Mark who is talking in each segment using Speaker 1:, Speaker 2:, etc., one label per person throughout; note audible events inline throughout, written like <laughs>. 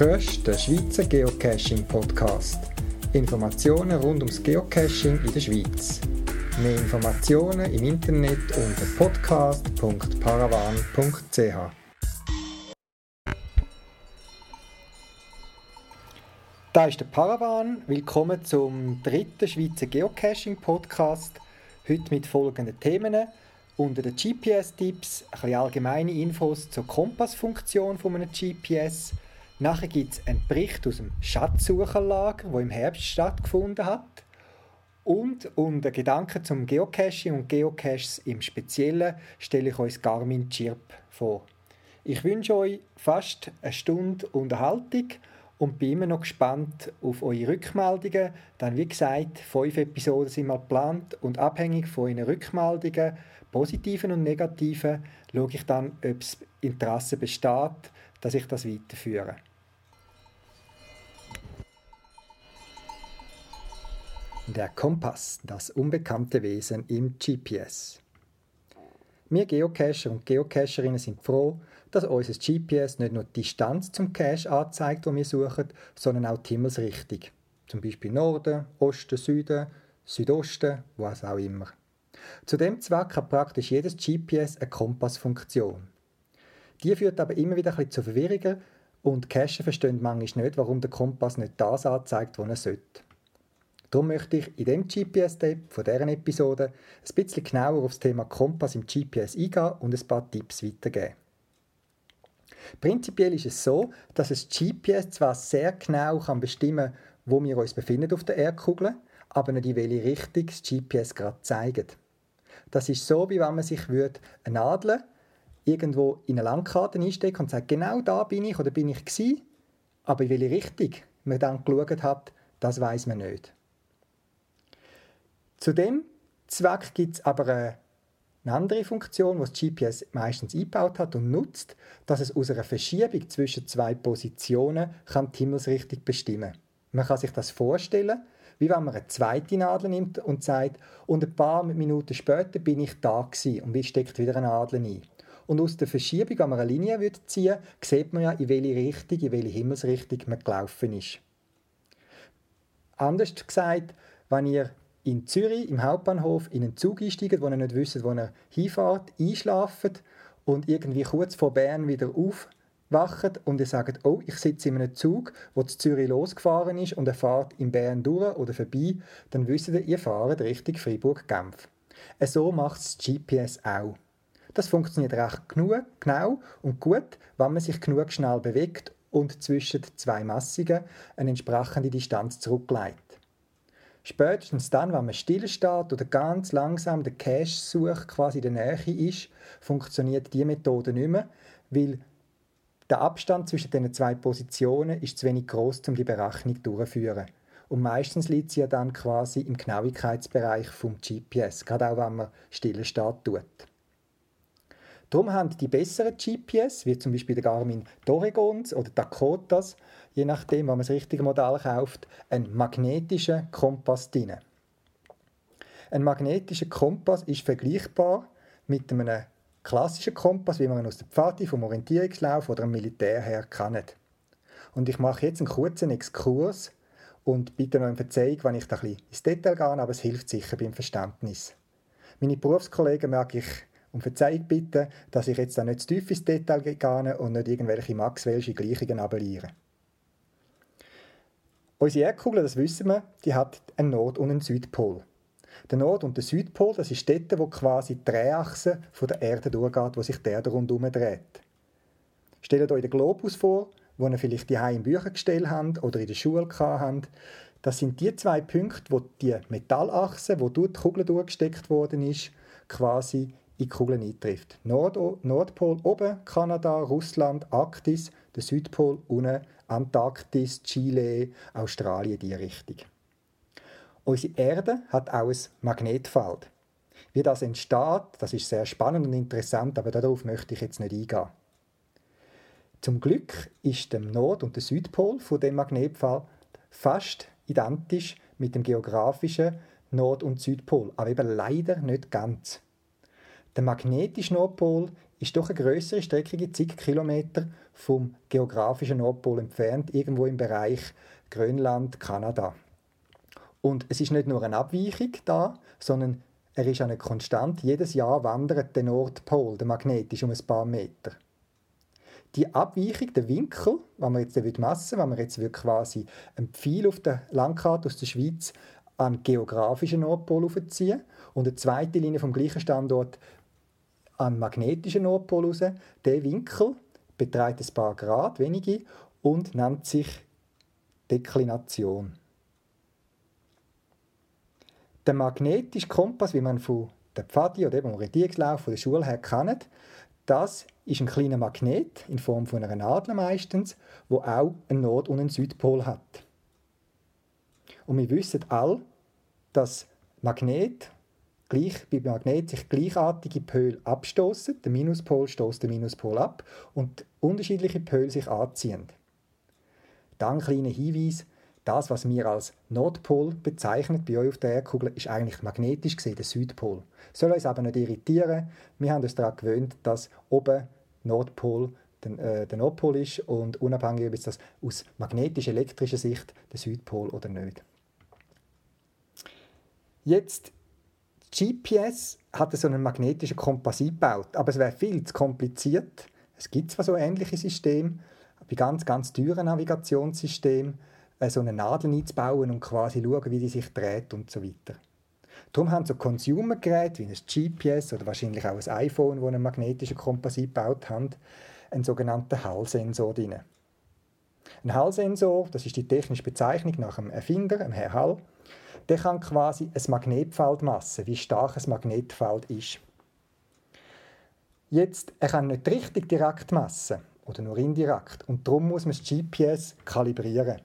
Speaker 1: hörst den Schweizer Geocaching-Podcast. Informationen rund ums Geocaching in der Schweiz. Mehr Informationen im Internet unter podcast.paravan.ch. Da ist der Paravan. Willkommen zum dritten Schweizer Geocaching-Podcast. Heute mit folgenden Themen. Unter den GPS-Tipps ein allgemeine Infos zur Kompassfunktion von einem GPS – Nachher gibt es einen Bericht aus dem Schatzsucherlager, wo im Herbst stattgefunden hat. Und unter Gedanken zum Geocaching und Geocaches im Speziellen stelle ich euch Garmin Chirp vor. Ich wünsche euch fast eine Stunde Unterhaltung und bin immer noch gespannt auf eure Rückmeldungen. Dann, wie gesagt, fünf Episoden sind mal geplant und abhängig von euren Rückmeldungen, positiven und negativen, schaue ich dann, ob es Interesse besteht, dass ich das weiterführe. Der Kompass, das unbekannte Wesen im GPS. Wir Geocacher und Geocacherinnen sind froh, dass unser GPS nicht nur die Distanz zum Cache anzeigt, wo wir suchen, sondern auch die Himmelsrichtung. Zum Beispiel Norden, Osten, Süden, Südosten, was auch immer. Zu dem Zweck hat praktisch jedes GPS eine Kompassfunktion. Die führt aber immer wieder ein bisschen zu Verwirrungen und Cacher verstehen manchmal nicht, warum der Kompass nicht das anzeigt, was er sollte. Darum möchte ich in dem GPS-Tape von dieser Episode ein bisschen genauer auf das Thema Kompass im GPS eingehen und ein paar Tipps weitergeben. Prinzipiell ist es so, dass das GPS zwar sehr genau kann bestimmen kann, wo wir uns befinden auf der Erdkugel, aber nicht in welche Richtung das GPS gerade zeigt. Das ist so, wie wenn man sich eine Nadel irgendwo in eine Landkarte einsteckt und sagt, genau da bin ich oder bin ich gewesen, aber in welche Richtung man dann geschaut hat, das weiß man nicht. Zu dem Zweck gibt es aber eine andere Funktion, die das GPS meistens eingebaut hat und nutzt, dass es aus einer Verschiebung zwischen zwei Positionen kann die Himmelsrichtung bestimmen Man kann sich das vorstellen, wie wenn man eine zweite Nadel nimmt und sagt, und ein paar Minuten später bin ich da gewesen und wie steckt wieder eine Nadel ein. Und aus der Verschiebung, wenn man eine Linie ziehen würde, sieht man ja, in welche Richtung, in welche Himmelsrichtung man gelaufen ist. Anders gesagt, wenn ihr in Zürich im Hauptbahnhof in einen Zug einsteigen, wo ihr nicht wisst, wo ihr hinfahrt, einschlafen und irgendwie kurz vor Bern wieder aufwacht und ihr sagt, oh, ich sitze in einem Zug, wo zu Zürich losgefahren ist und er fährt in Bern durch oder vorbei, dann wisst ihr, ihr fahrt Richtung Freiburg-Genf. So macht das GPS auch. Das funktioniert recht genau und gut, wenn man sich genug schnell bewegt und zwischen zwei Massigen eine entsprechende Distanz zurücklegt. Spätestens dann, wenn man still steht oder ganz langsam den Cache sucht, quasi in der Nähe ist, funktioniert diese Methode nicht mehr, weil der Abstand zwischen diesen zwei Positionen ist zu wenig groß, um die Berechnung durchzuführen. Und meistens liegt sie ja dann quasi im Genauigkeitsbereich vom GPS, gerade auch wenn man still steht tut. Darum haben die besseren GPS, wie zum Beispiel der Garmin Dorigons oder Dakotas, je nachdem, wo man das richtige Modell kauft, einen magnetischen Kompass drin. Ein magnetischer Kompass ist vergleichbar mit einem klassischen Kompass, wie man ihn aus der Pfade, vom Orientierungslauf oder dem Militär her kennt. Und ich mache jetzt einen kurzen Exkurs und bitte noch um Verzeihung, wenn ich da ein bisschen ins Detail gehe, aber es hilft sicher beim Verständnis. Meine Berufskollegen merke ich um Verzeihung bitten, dass ich jetzt da nicht zu tief ins Detail gehe und nicht irgendwelche Maxwell'sche Gleichungen abeliere. Unsere Erdkugel, das wissen wir, die hat einen Nord- und einen Südpol. Der Nord- und der Südpol, das ist dort, wo quasi die Drehachse von der Erde durchgeht, wo sich Erde rundherum dreht. Stellt euch den Globus vor, wo ihr vielleicht die im Büchergestell habt oder in der Schule habt. Das sind die zwei Punkte, wo die Metallachse, wo durch die Kugel durchgesteckt worden ist, quasi in die Kugeln eintrifft. Nord Nordpol oben, Kanada, Russland, Arktis, der Südpol unten, Antarktis, Chile, Australien, die Richtung. Unsere Erde hat auch ein Magnetfeld. Wie das entsteht, das ist sehr spannend und interessant, aber darauf möchte ich jetzt nicht eingehen. Zum Glück ist der Nord- und der Südpol von dem Magnetfeld fast identisch mit dem geografischen Nord- und Südpol, aber eben leider nicht ganz. Der magnetische Nordpol ist doch eine größere Strecke, zig Kilometer vom geografischen Nordpol entfernt, irgendwo im Bereich Grönland, Kanada. Und es ist nicht nur eine Abweichung da, sondern er ist eine Konstant. Jedes Jahr wandert der Nordpol, der magnetisch, um ein paar Meter. Die Abweichung, der Winkel, wenn man jetzt messen wenn man jetzt quasi ein Pfeil auf der Landkarte aus der Schweiz an geografischen Nordpol aufziehen und eine zweite Linie vom gleichen Standort an magnetischen Nordpol raus, der Winkel beträgt ein paar Grad, wenige, und nennt sich Deklination. Der magnetische Kompass, wie man von der Pfadi oder eben vom Orientierungslauf von der Schule her kennt, das ist ein kleiner Magnet in Form von einer Nadel meistens, wo auch einen Nord- und einen Südpol hat. Und wir wissen alle, dass Magnet gleich, bei Magnet sich gleichartige Pole abstoßen. Der Minuspol stößt den Minuspol ab und unterschiedliche Pole sich anziehen. Dann ein kleiner Hinweis, das, was wir als Nordpol bezeichnen bei euch auf der Erdkugel, ist eigentlich magnetisch gesehen der Südpol. Soll uns aber nicht irritieren. Wir haben uns daran gewöhnt, dass oben Nordpol der, äh, der Nordpol ist und unabhängig, ob das aus magnetisch-elektrischer Sicht der Südpol oder nicht. Jetzt GPS hat so einen magnetischen Kompass eingebaut, aber es wäre viel zu kompliziert. Es gibt zwar so ähnliche Systeme, bei ganz, ganz teuren Navigationssystemen, äh, so eine Nadel einzubauen und quasi schauen, wie die sich dreht und so weiter. Darum haben so Consumer-Geräte wie ein GPS oder wahrscheinlich auch ein iPhone, wo einen magnetischen Kompass eingebaut haben, einen sogenannten Hall-Sensor drin. Ein Hall-Sensor, das ist die technische Bezeichnung nach dem Erfinder, dem Herr Hall, der kann quasi ein Magnetfeld messen, wie stark ein Magnetfeld ist. Jetzt, er kann nicht richtig direkt messen oder nur indirekt und darum muss man das GPS kalibrieren.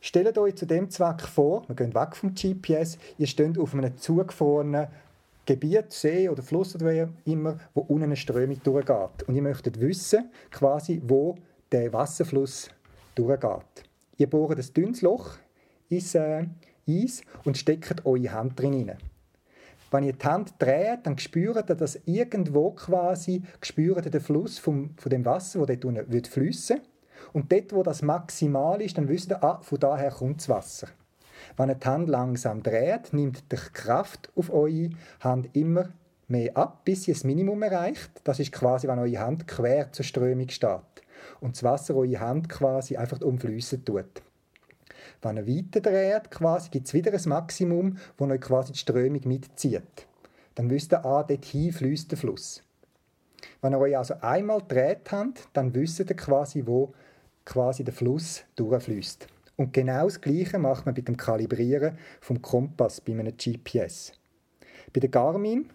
Speaker 1: Stellt euch zu dem Zweck vor, wir gehen weg vom GPS, ihr steht auf einem zugefrorenen Gebiet, See oder Fluss oder wie immer, wo unten eine Strömung durchgeht. Und ihr möchtet wissen, quasi, wo der Wasserfluss durchgeht. Ihr bohrt ein dünnes Loch ins äh, Eis und steckt eure Hand drin rein. Wenn ihr die Hand dreht, dann spürt ihr, dass irgendwo quasi spürt ihr den Fluss vom, von dem Wasser, das dort wird fließen. Und dort, wo das maximal ist, dann wisst ihr, ah, von daher kommt das Wasser. Wenn ihr die Hand langsam dreht, nimmt die Kraft auf eure Hand immer mehr ab, bis sie das Minimum erreicht. Das ist quasi, wenn eure Hand quer zur Strömung steht und das Wasser eure Hand quasi einfach umfließen tut. Wenn ihr weiter dreht, quasi, gibt es wieder ein Maximum, wo euch quasi die Strömung mitzieht. Dann wisst ihr, ah, dorthin fließt der Fluss. Wenn ihr euch also einmal dreht habt, dann wisst ihr quasi, wo quasi der Fluss durchfließt. Und genau das Gleiche macht man mit dem Kalibrieren vom Kompass bei einem GPS. Bei der Garmin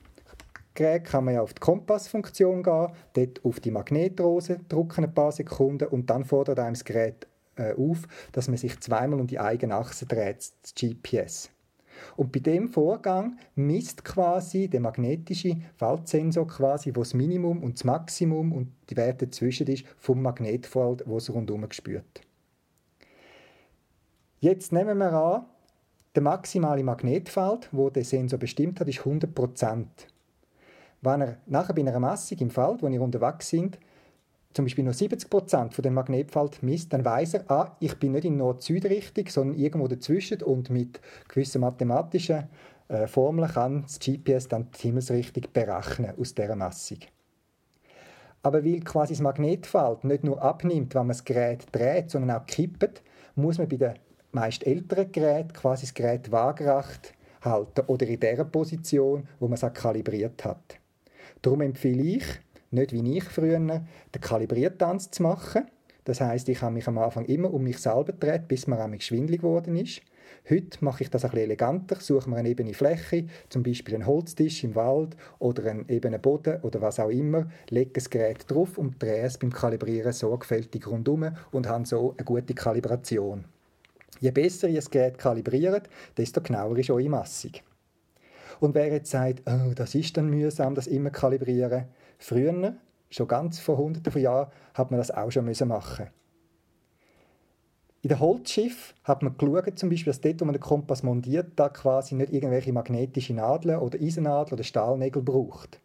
Speaker 1: Gerät kann man ja auf die Kompassfunktion gehen, dort auf die Magnetrose drücken ein paar Sekunden und dann fordert einem das Gerät äh, auf, dass man sich zweimal um die eigene Achse dreht, das GPS. Und bei dem Vorgang misst quasi der magnetische Feldsensor quasi, wo das Minimum und das Maximum und die Werte dazwischen ist vom Magnetfeld, wo es rundherum spürt. Jetzt nehmen wir an, der maximale Magnetfeld, wo der Sensor bestimmt hat, ist 100% Wenn er nachher bei einer Messung im Feld, wo ihr unterwegs sind, zum Beispiel nur 70 Prozent von dem Magnetfeld misst, dann weiß er, ah, ich bin nicht in Nord-Süd-Richtung, sondern irgendwo dazwischen und mit gewissen mathematischen äh, Formeln kann das GPS dann die Himmelsrichtung berechnen aus dieser Messung. Aber weil quasi das Magnetfeld nicht nur abnimmt, wenn man das Gerät dreht, sondern auch kippt, muss man bei den meist älteren Geräten quasi das Gerät waagerecht halten oder in der Position, wo man es kalibriert hat. Darum empfehle ich, nicht wie ich früher, den Kalibriertanz zu machen. Das heißt, ich habe mich am Anfang immer um mich selber gedreht, bis mir einmal schwindlig geworden ist. Heute mache ich das ein bisschen eleganter, suche mir eine ebene Fläche, zum Beispiel einen Holztisch im Wald oder einen ebenen Boden oder was auch immer, lege das Gerät drauf und drehe es beim Kalibrieren sorgfältig rundum und habe so eine gute Kalibration. Je besser ihr das Gerät kalibriert, desto genauer ist eure Massung. Und wer jetzt sagt, oh, das ist dann mühsam, das immer kalibrieren, Früher, schon ganz vor hunderten von Jahren, hat man das auch schon machen in den Holzschiff hat man geschaut, zum Beispiel, dass dort, wo man den Kompass montiert, da quasi nicht irgendwelche magnetische Nadeln oder Eisennadeln oder Stahlnägel braucht.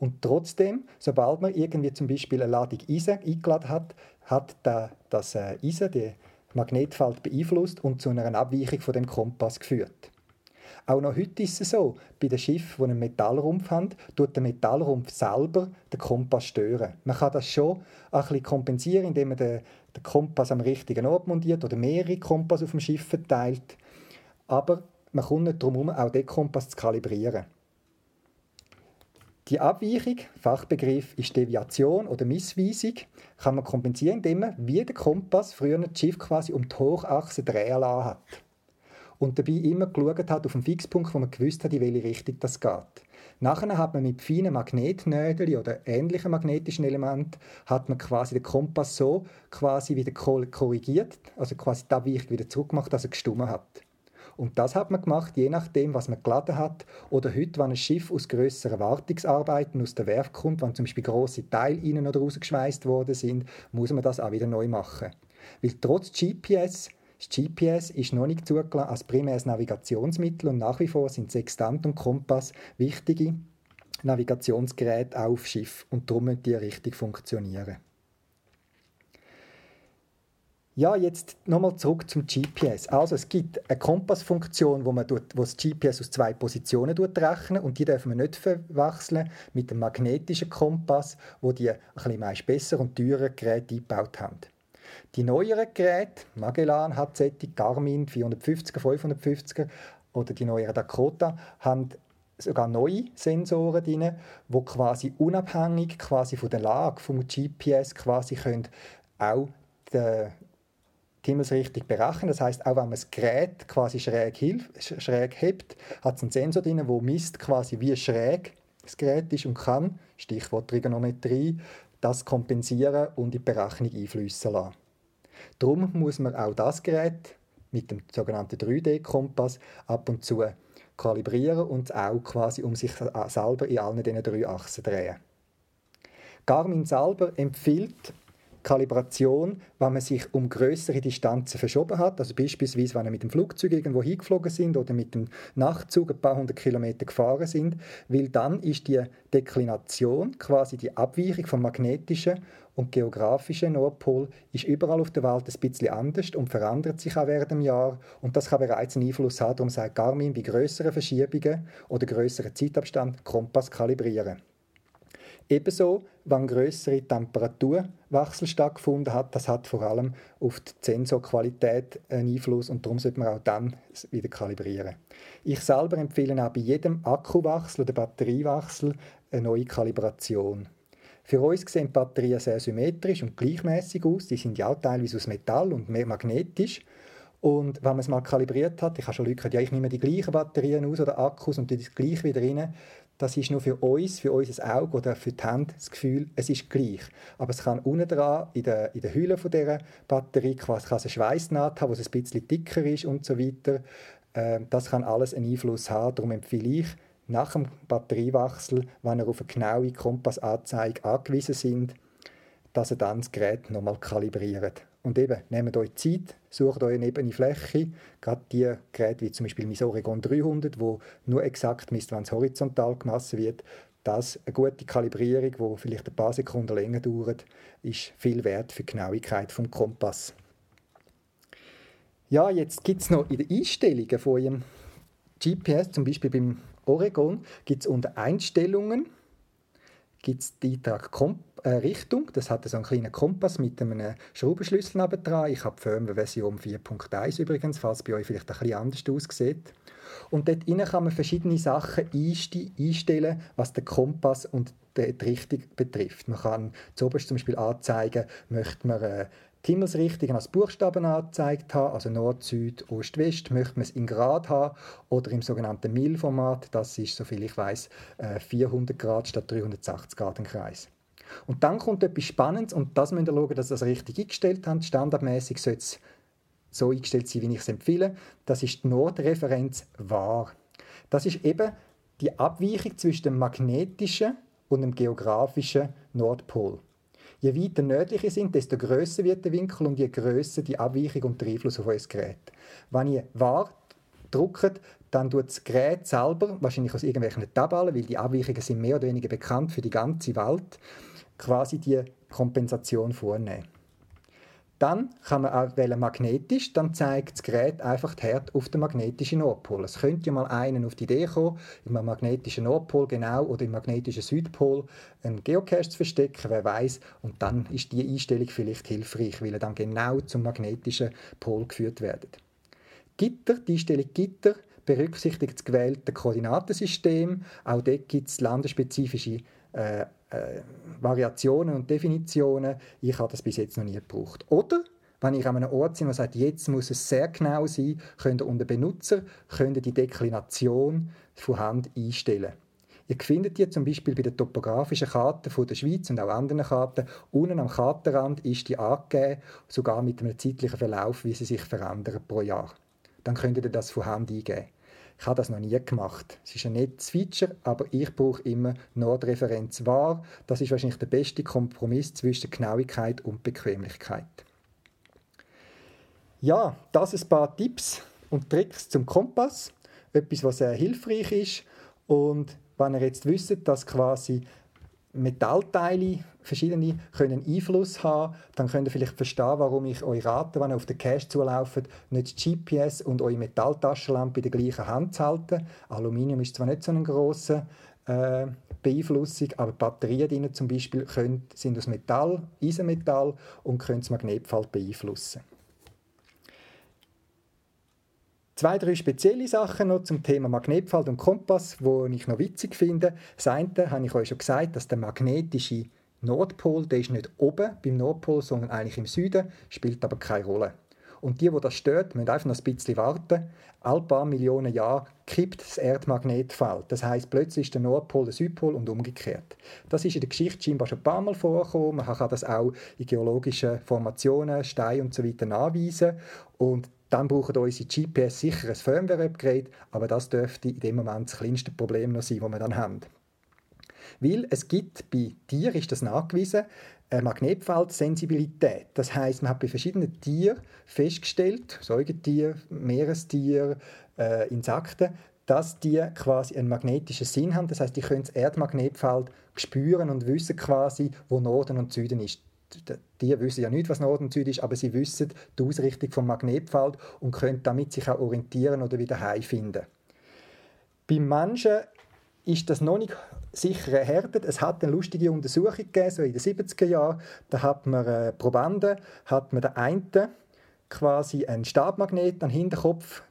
Speaker 1: Und trotzdem, sobald man irgendwie zum Beispiel eine Ladung Eisen eingeladen hat, hat das äh, Eisen die Magnetfeld beeinflusst und zu einer Abweichung von dem Kompass geführt. Auch noch heute ist es so, bei den Schiffen, die einen Metallrumpf haben, tut der Metallrumpf selber den Kompass stören. Man kann das schon ein bisschen kompensieren, indem man den, Kompass am richtigen Ort montiert oder mehrere Kompass auf dem Schiff verteilt. Aber man kommt nicht darum herum, auch den Kompass zu kalibrieren. Die Abweichung, Fachbegriff ist Deviation oder Missweisung, kann man kompensieren, indem man wie der Kompass früher das Schiff quasi um die Hochachse drehen lassen hat. Und dabei immer geschaut hat auf einen Fixpunkt, wo man gewusst hat, in welche Richtung das geht. Nachher hat man mit feinen Magnetnädeln oder ähnlichen magnetischen Elementen hat man quasi den Kompass so quasi wieder korrigiert, also quasi die Abweichung wieder zurückgemacht, dass er gestummen hat. Und das hat man gemacht, je nachdem, was man geladen hat. Oder heute, wenn ein Schiff aus grösseren Wartungsarbeiten aus der Werft kommt, wenn zum Beispiel grosse Teile innen oder rausgeschweißt worden sind, muss man das auch wieder neu machen. Weil trotz GPS das GPS ist noch nicht zugelassen als primäres Navigationsmittel und nach wie vor sind Sextant und Kompass wichtige Navigationsgeräte auf Schiff und darum müssen die richtig funktionieren. Ja, jetzt nochmal zurück zum GPS. Also es gibt eine Kompassfunktion, wo man tut, wo das GPS aus zwei Positionen rechnet und die dürfen wir nicht verwechseln mit dem magnetischen Kompass, wo die ein bisschen meist besser und teurer Geräte eingebaut haben. Die neueren Geräte, Magellan, HZ, Garmin 450er, 550er oder die neueren Dakota, haben sogar neue Sensoren drin, die quasi unabhängig quasi von der Lage vom GPS quasi können auch den die Himmelsrichtung berechnen. Das heißt, auch wenn man das Gerät quasi schräg, hilft, schräg hebt, hat es einen Sensor drin, der misst quasi, wie schräg das Gerät ist und kann, Stichwort Trigonometrie, das kompensieren und in die Berechnung einfließen lassen. Darum muss man auch das Gerät mit dem sogenannten 3D-Kompass ab und zu kalibrieren und auch quasi um sich selber in allen diesen drei Achsen drehen. Garmin selber empfiehlt Kalibration, wenn man sich um größere Distanzen verschoben hat, also beispielsweise, wenn wir mit dem Flugzeug irgendwo hingeflogen sind oder mit dem Nachtzug ein paar hundert Kilometer gefahren sind, weil dann ist die Deklination, quasi die Abweichung vom magnetischen und geografischen Nordpol, ist überall auf der Welt ein bisschen anders und verändert sich auch während dem Jahr und das kann bereits einen Einfluss haben. Darum sagt Garmin bei größeren Verschiebungen oder größeren Zeitabstand Kompass kalibrieren. Ebenso, wenn größere Temperaturwechsel stattgefunden hat, das hat vor allem auf die Sensorqualität einen Einfluss und darum sollte man auch dann wieder kalibrieren. Ich selber empfehle auch bei jedem Akkuwechsel oder Batteriewechsel eine neue Kalibration. Für uns sehen Batterien sehr symmetrisch und gleichmäßig aus. Die sind ja auch teilweise aus Metall und mehr magnetisch. Und wenn man es mal kalibriert hat, ich habe schon Leute gesagt, ja, ich nehme die gleichen Batterien aus oder Akkus und die das gleich wieder rein, das ist nur für uns, für unser Auge oder für die Hand das Gefühl, es ist gleich. Aber es kann unten dran, in der, in der Hülle von dieser Batterie, quasi kann es eine Schweißnaht haben, wo es ein bisschen dicker ist und so weiter. Ähm, das kann alles einen Einfluss haben. Darum empfehle ich, nach dem Batteriewechsel, wenn ihr auf eine genaue Kompassanzeige angewiesen sind, dass ihr dann das Gerät nochmal kalibriert. Und eben, nehmt euch Zeit, sucht euch eine ebene Fläche, gerade die Geräte wie zum Beispiel mein Oregon 300, wo nur exakt misst, wenn es horizontal gemessen wird, das eine gute Kalibrierung, die vielleicht ein paar Sekunden länger dauert, ist viel wert für die Genauigkeit vom Kompass. Ja, jetzt gibt es noch in den Einstellungen von eurem GPS, zum Beispiel beim Oregon, gibt es unter Einstellungen gibt den Eintrag Komp äh, Richtung. Das hat so einen kleinen Kompass mit einem Schraubenschlüssel dran. Ich habe die Firmware-Version 4.1 übrigens, falls bei euch vielleicht ein bisschen anders aussieht. Und dort kann man verschiedene Sachen einstellen, was den Kompass und die Richtung betrifft. Man kann zum Beispiel anzeigen, möchte man äh, die Himmelsrichtung als Buchstaben angezeigt haben, also Nord, Süd, Ost, West, möchte man es in Grad haben oder im sogenannten Mil-Format, das ist, soviel ich weiß, 400 äh, Grad statt 380 Grad im Kreis. Und dann kommt etwas Spannendes und das müsst ihr schauen, dass ihr das richtig eingestellt habt. Standardmäßig sollte es so eingestellt sein, wie ich es empfehle. Das ist die Nordreferenz wahr. Das ist eben die Abweichung zwischen dem magnetischen und dem geografischen Nordpol. Je weiter nördlich sind, desto größer wird der Winkel und je größer die Abweichung und der Einfluss auf euer Gerät. Wenn ihr wahr drückt, dann tut das Gerät selber, wahrscheinlich aus irgendwelchen Tabellen, weil die Abweichungen sind mehr oder weniger bekannt für die ganze Welt, quasi die Kompensation vornehmen. Dann kann man auch wählen magnetisch, dann zeigt das Gerät einfach die Härte auf den magnetischen Nordpol. Es könnte ja mal einen auf die Idee kommen, im magnetischen Nordpol genau oder im magnetischen Südpol einen Geocache zu verstecken, wer weiß. Und dann ist die Einstellung vielleicht hilfreich, weil er dann genau zum magnetischen Pol geführt wird. Gitter, die Einstellung Gitter berücksichtigt das gewählte Koordinatensystem. Auch dort gibt es landesspezifische äh, äh, Variationen und Definitionen. Ich habe das bis jetzt noch nie gebraucht. Oder wenn ich an einem Ort bin, der sagt, jetzt muss es sehr genau sein, könnt ihr unter Benutzer könnt die Deklination von Hand einstellen. Ihr findet die zum Beispiel bei den topografischen Karten von der Schweiz und auch anderen Karten. Unten am Kartenrand ist die angegeben, sogar mit einem zeitlichen Verlauf, wie sie sich verändern pro Jahr. Dann könnt ihr das von Hand eingeben. Ich habe das noch nie gemacht. Es ist ein nettes Feature, aber ich brauche immer Nordreferenz wahr. Das ist wahrscheinlich der beste Kompromiss zwischen Genauigkeit und Bequemlichkeit. Ja, das ein paar Tipps und Tricks zum Kompass. Etwas, was sehr hilfreich ist. Und wenn ihr jetzt wisst, dass quasi Metallteile, verschiedene, können Einfluss haben, dann könnt ihr vielleicht verstehen, warum ich euch rate, wenn ihr auf den Cache zulauft, nicht GPS und eure Metalltaschenlampe in der gleichen Hand zu halten. Aluminium ist zwar nicht so eine grosse äh, Beeinflussung, aber Batterien drin zum Beispiel können, sind aus Metall, Eisenmetall und können das Magnetfeld beeinflussen. Zwei, drei spezielle Sachen noch zum Thema Magnetfeld und Kompass, wo ich noch witzig finde. Das eine habe ich euch schon gesagt, dass der magnetische Nordpol, der ist nicht oben beim Nordpol, sondern eigentlich im Süden, spielt aber keine Rolle. Und die, wo das stört, müssen einfach noch ein bisschen warten. All paar Millionen Jahre kippt das Erdmagnetfeld. Das heißt, plötzlich ist der Nordpol der Südpol und umgekehrt. Das ist in der Geschichte scheinbar schon ein paar Mal vorgekommen. Man kann das auch in geologischen Formationen, Steinen und so nachweisen. Und dann brauchen unsere GPS sicher ein Firmware-Upgrade, aber das dürfte in dem Moment das kleinste Problem noch sein, das wir dann haben. Weil es gibt bei Tieren, ist das nachgewiesen, eine Magnetfeldsensibilität. Das heißt, man hat bei verschiedenen Tieren festgestellt, Säugetier, Meerestier, äh, Insekten, dass die quasi einen magnetischen Sinn haben. Das heißt, die können das Erdmagnetfeld spüren und wissen quasi, wo Norden und Süden ist die wissen ja nicht, was Nord und Süd ist, aber sie wissen die Ausrichtung vom Magnetfeld und können damit sich auch orientieren oder wieder heimfinden. Beim Menschen ist das noch nicht sicher erhärtet. Es hat eine lustige Untersuchung gegeben, so in den 70er Jahren. Da hat man äh, Probanden, hat man den einen quasi einen Stabmagnet an den Hinterkopf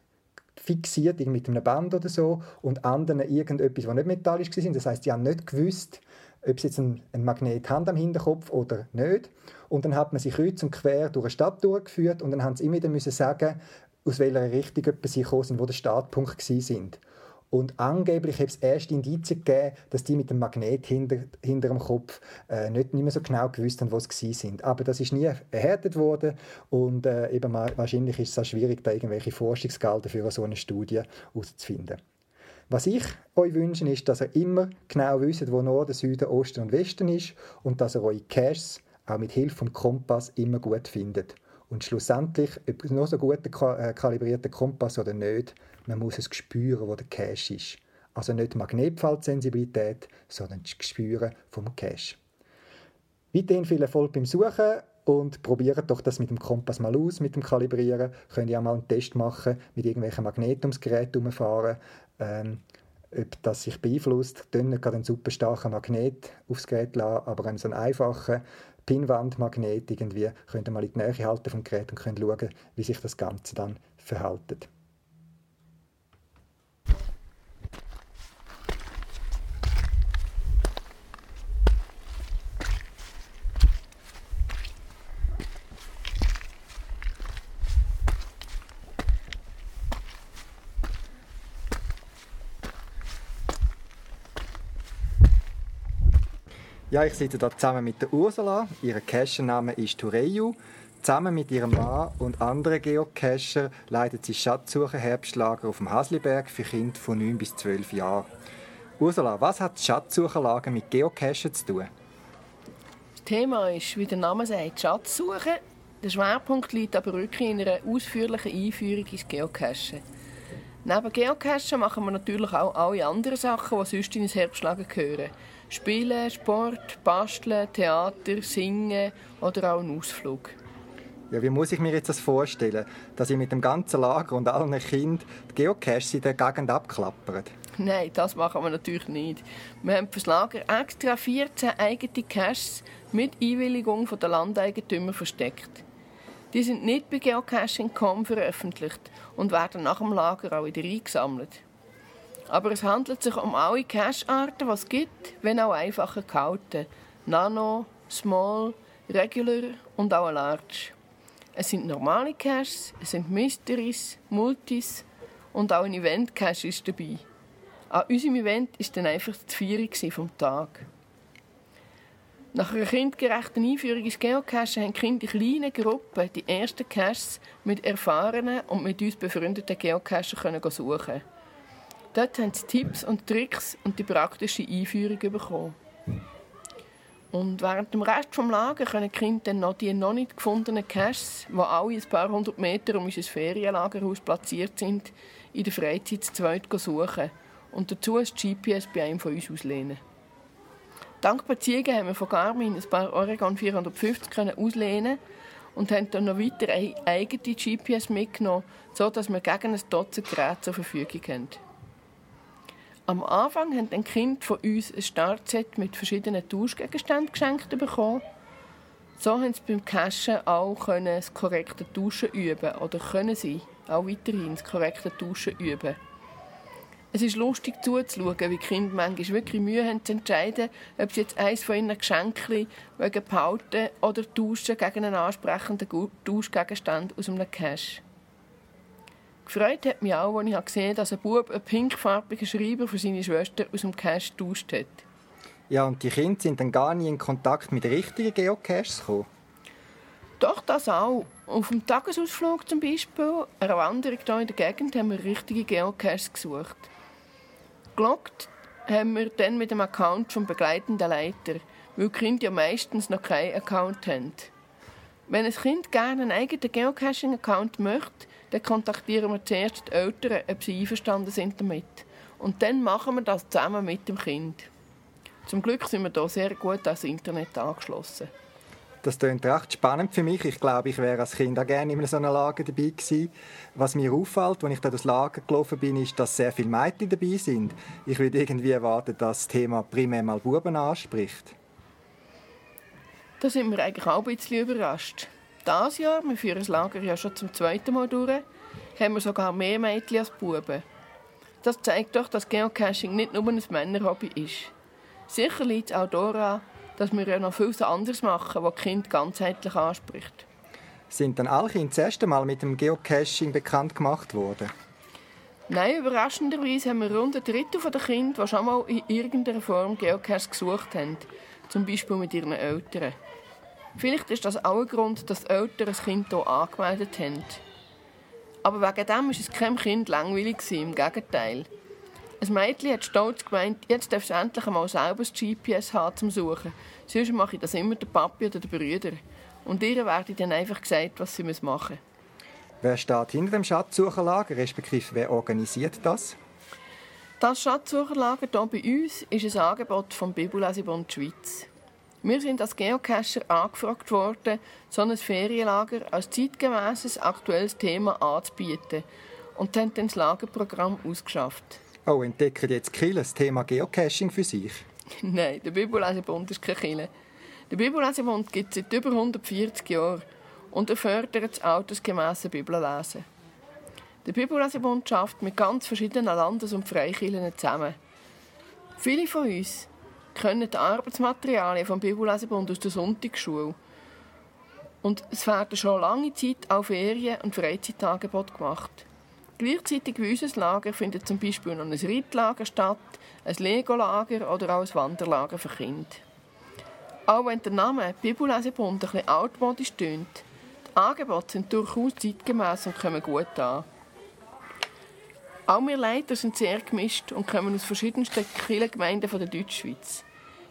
Speaker 1: fixiert, mit einem Band oder so, und anderen irgendetwas, was nicht metallisch war. Das heißt, die haben nicht gewusst, ob sie jetzt ein, Magnet haben am Hinterkopf oder nicht. Und dann hat man sie kreuz und quer durch eine Stadt durchgeführt und dann haben sie immer wieder müssen sagen, aus welcher Richtung sie gekommen sind, wo der Startpunkt sind. Und angeblich hat es erst Indizien gegeben, dass die mit dem Magnet hinter, hinter dem Kopf äh, nicht, nicht mehr so genau gewusst haben, wo sie sind. Aber das ist nie erhärtet worden und äh, eben wahrscheinlich ist es auch schwierig, da irgendwelche Forschungsgelder für so eine Studie herauszufinden. Was ich euch wünsche, ist, dass ihr immer genau wisst, wo Norden, Süden, Osten und Westen ist und dass ihr eure Caches auch mit Hilfe vom Kompass immer gut findet. Und schlussendlich, ob es noch so gut äh, kalibrierter Kompass oder nicht, man muss es spüren, wo der Cache ist. Also nicht Magnetfeldsensibilität, sondern das Gespüren vom Cache. Weiterhin viel Erfolg beim Suchen und probiert doch das mit dem Kompass mal aus, mit dem Kalibrieren. Könnt ihr auch mal einen Test machen, mit irgendwelchen Magneten ums Gerät herumfahren ähm, ob das sich beeinflusst, dann gerade einen super starken Magnet aufs Gerät lassen, aber einen so einen einfachen Pinwandmagnet irgendwie könnt ihr mal in die Nähe halten vom Gerät und könnt schauen, wie sich das Ganze dann verhält. Ja, ich sitze hier zusammen mit der Ursula. Ihr Cachername ist Tureyu. Zusammen mit ihrem Mann und anderen Geocacher leitet sie Schatzsuche Herbstlager auf dem Hasliberg für Kinder von 9 bis 12 Jahren. Ursula, was hat Schatzsucherlager mit Geocachen zu tun?
Speaker 2: Das Thema ist, wie der Name sagt, Schatzsuche. Der Schwerpunkt liegt aber wirklich in einer ausführlichen Einführung ins Geocachen. Neben Geocachen machen wir natürlich auch alle anderen Sachen, die sonst in ein Herbstlager gehören. Spielen, Sport, Basteln, Theater, Singen oder auch einen Ausflug.
Speaker 1: Ja, wie muss ich mir jetzt das vorstellen, dass ihr mit dem ganzen Lager und allen Kindern die Geocaches in der Gegend abklappert?
Speaker 2: Nein, das machen wir natürlich nicht. Wir haben für das Lager extra 14 eigene Caches mit Einwilligung der Landeigentümer versteckt. Die sind nicht bei Geocaching.com veröffentlicht und werden nach dem Lager auch wieder eingesammelt. Aber es handelt sich um alle Cache-Arten, die es gibt, wenn auch einfacher gehalten. Nano, Small, Regular und auch Large. Es sind normale Caches, es sind Mysteries, Multis und auch ein Event-Cache ist dabei. An unserem Event war dann einfach die Feierung vom Tag. Nach einer kindgerechten Einführung ins Geocachen haben die Kinder in kleinen Gruppen die ersten Caches mit erfahrenen und mit uns befreundeten Geocachern suchen Dort haben sie Tipps und Tricks und die praktische Einführung bekommen. Und während dem Rest des Lagers können die Kinder dann noch die noch nicht gefundenen Caches, die alle ein paar hundert Meter um unser Ferienlagerhaus platziert sind, in der Freizeit zu zweit suchen und dazu ein GPS bei einem von uns auslehnen. Dank Beziehungen haben wir von Garmin ein paar Oregon 450 können auslehnen und haben dann noch weiter eigene GPS mitgenommen, sodass wir gegen ein Dutzend Geräte zur Verfügung haben. Am Anfang haben ein Kind von uns ein Startset mit verschiedenen Tauschgegenständen geschenkt bekommen. So haben sie beim Cashen auch das korrekte Tauschen üben oder können sie auch weiterhin das korrekte Tauschen üben. Es ist lustig zuzuschauen, wie die Kinder manchmal wirklich Mühe haben zu entscheiden, ob sie jetzt eines von ihren Geschenken wegen Behalten oder Tauschen gegen einen ansprechenden Tauschgegenstand aus einem Cash. Gefreut hat mich auch, als ich gesehen habe, dass ein Bub einen pinkfarbigen Schreiber für seine Schwester aus dem Cache getauscht hat.
Speaker 1: Ja, und die Kinder sind dann gar nie in Kontakt mit richtigen Geocaches gekommen?
Speaker 2: Doch, das auch. Auf dem Tagesausflug zum Beispiel, einer Wanderung hier in der Gegend, haben wir richtige Geocaches gesucht. Gelockt haben wir dann mit dem Account vom begleitenden Leiter, weil die Kinder ja meistens noch keinen Account haben. Wenn ein Kind gerne einen eigenen Geocaching-Account möchte, dann kontaktieren wir zuerst die Eltern, ob sie einverstanden sind damit. Und dann machen wir das zusammen mit dem Kind. Zum Glück sind wir hier sehr gut ans Internet angeschlossen.
Speaker 1: Das klingt recht spannend für mich. Ich glaube, ich wäre als Kind auch gerne in so einer Lager dabei gewesen. Was mir auffällt, als ich da das Lager gelaufen bin, ist, dass sehr viele Mädchen dabei sind. Ich würde irgendwie erwarten, dass das Thema primär mal Buben anspricht.
Speaker 2: Da sind wir eigentlich auch ein bisschen überrascht dieses Jahr, wir führen das Lager ja schon zum zweiten Mal durch, haben wir sogar mehr Mädchen als Buben. Das zeigt doch, dass Geocaching nicht nur ein Männerhobby ist. Sicher liegt es auch daran, dass wir ja noch viel anderes machen, was Kind ganzheitlich anspricht.
Speaker 1: Sind dann alle Kinder das erste Mal mit dem Geocaching bekannt gemacht worden?
Speaker 2: Nein, überraschenderweise haben wir rund ein Drittel der Kinder, die schon mal in irgendeiner Form Geocache gesucht haben. Zum Beispiel mit ihren Eltern. Vielleicht ist das auch ein Grund, dass die Eltern ein Kind hier angemeldet haben. Aber wegen dem war es keinem Kind langweilig, im Gegenteil. Ein Mädchen hat stolz gemeint, jetzt darf es endlich einmal selber das GPS haben zum Suchen. Sonst mache ich das immer der Papi oder der Brüder. Und ihr werde dann einfach gesagt, was sie machen müssen.
Speaker 1: Wer steht hinter dem Schatzsucherlager, respektive wer organisiert das?
Speaker 2: Das Schatzsucherlager hier bei uns ist ein Angebot vom Bibellesebund Schweiz. Wir sind als Geocacher angefragt worden, so ein Ferienlager als zeitgemäßes aktuelles Thema anzubieten und haben dann das Lagerprogramm ausgeschafft.
Speaker 1: Oh, entdecken jetzt Kille das Thema Geocaching für sich? <laughs>
Speaker 2: Nein, der Bibellesebund ist kein Kille. Der Bibellesebund gibt es seit über 140 Jahren und er fördert das altersgemäße Bibellesen. Der Bibellesebund schafft mit ganz verschiedenen Landes- und Freikirchen zusammen. Viele von uns können die Arbeitsmaterialien vom Bibellesebund aus der Sonntagsschule. Und es werden schon lange Zeit auch Ferien- und Freizeitangebote gemacht. Gleichzeitig wie unser Lager findet zum Beispiel noch ein Reitlager statt, ein Lego-Lager oder auch ein Wanderlager für Kinder. Auch wenn der Name Bibellesebund ein bisschen altmodisch tönt, die Angebote sind durchaus zeitgemäß und kommen gut an. Auch wir Leiter sind sehr gemischt und kommen aus verschiedensten Kirchengemeinden der Deutschschweiz.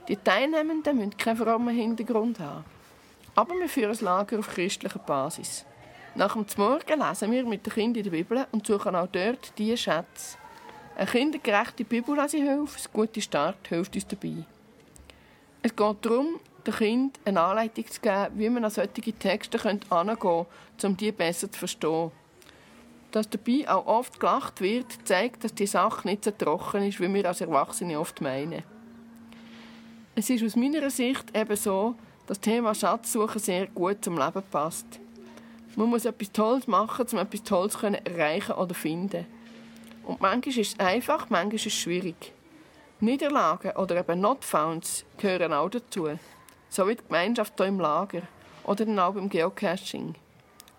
Speaker 2: Die Teilnehmenden müssen keinen frommen Hintergrund haben. Aber wir führen das Lager auf christlicher Basis. Nach dem Morgen lesen wir mit den Kindern in der Bibel und suchen auch dort diese Schätze. Eine kindergerechte Bibellesehilfe, ein guter Start, hilft uns dabei. Es geht darum, den Kindern eine Anleitung zu geben, wie man an solche Texte herangehen könnte, um die besser zu verstehen. Dass dabei auch oft gelacht wird, zeigt, dass die Sache nicht so trocken ist, wie wir als Erwachsene oft meinen. Es ist aus meiner Sicht eben so, dass das Thema Schatzsuche sehr gut zum Leben passt. Man muss etwas Tolles machen, um etwas Tolles zu erreichen oder finden. Und manchmal ist es einfach, manchmal ist es schwierig. Niederlagen oder eben Not-Founds gehören auch dazu. So wie die Gemeinschaft hier im Lager oder dann auch beim Geocaching.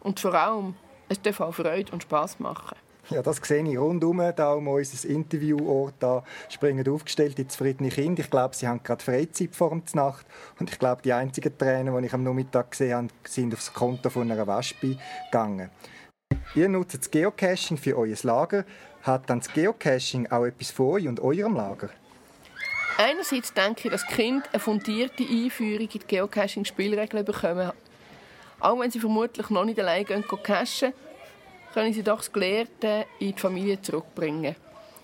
Speaker 2: Und vor allem, es darf auch Freude und Spass machen.
Speaker 1: Ja, das sehe ich rundum, da um unser Interviewort da springen aufgestellte zufriedene Kinder. Ich glaube, sie haben gerade Freizeit vor der Nacht und ich glaube, die einzigen Tränen, die ich am Nachmittag gesehen habe, sind aufs Konto von einer Wespe gegangen. Ihr nutzt das Geocaching für euer Lager. Hat dann das Geocaching auch etwas von euch und eurem Lager?
Speaker 2: Einerseits denke ich, dass Kinder eine fundierte Einführung in die Geocaching-Spielregeln bekommen. Auch wenn sie vermutlich noch nicht allein gehen cachen, können sie doch das Gelehrte in die Familie zurückbringen.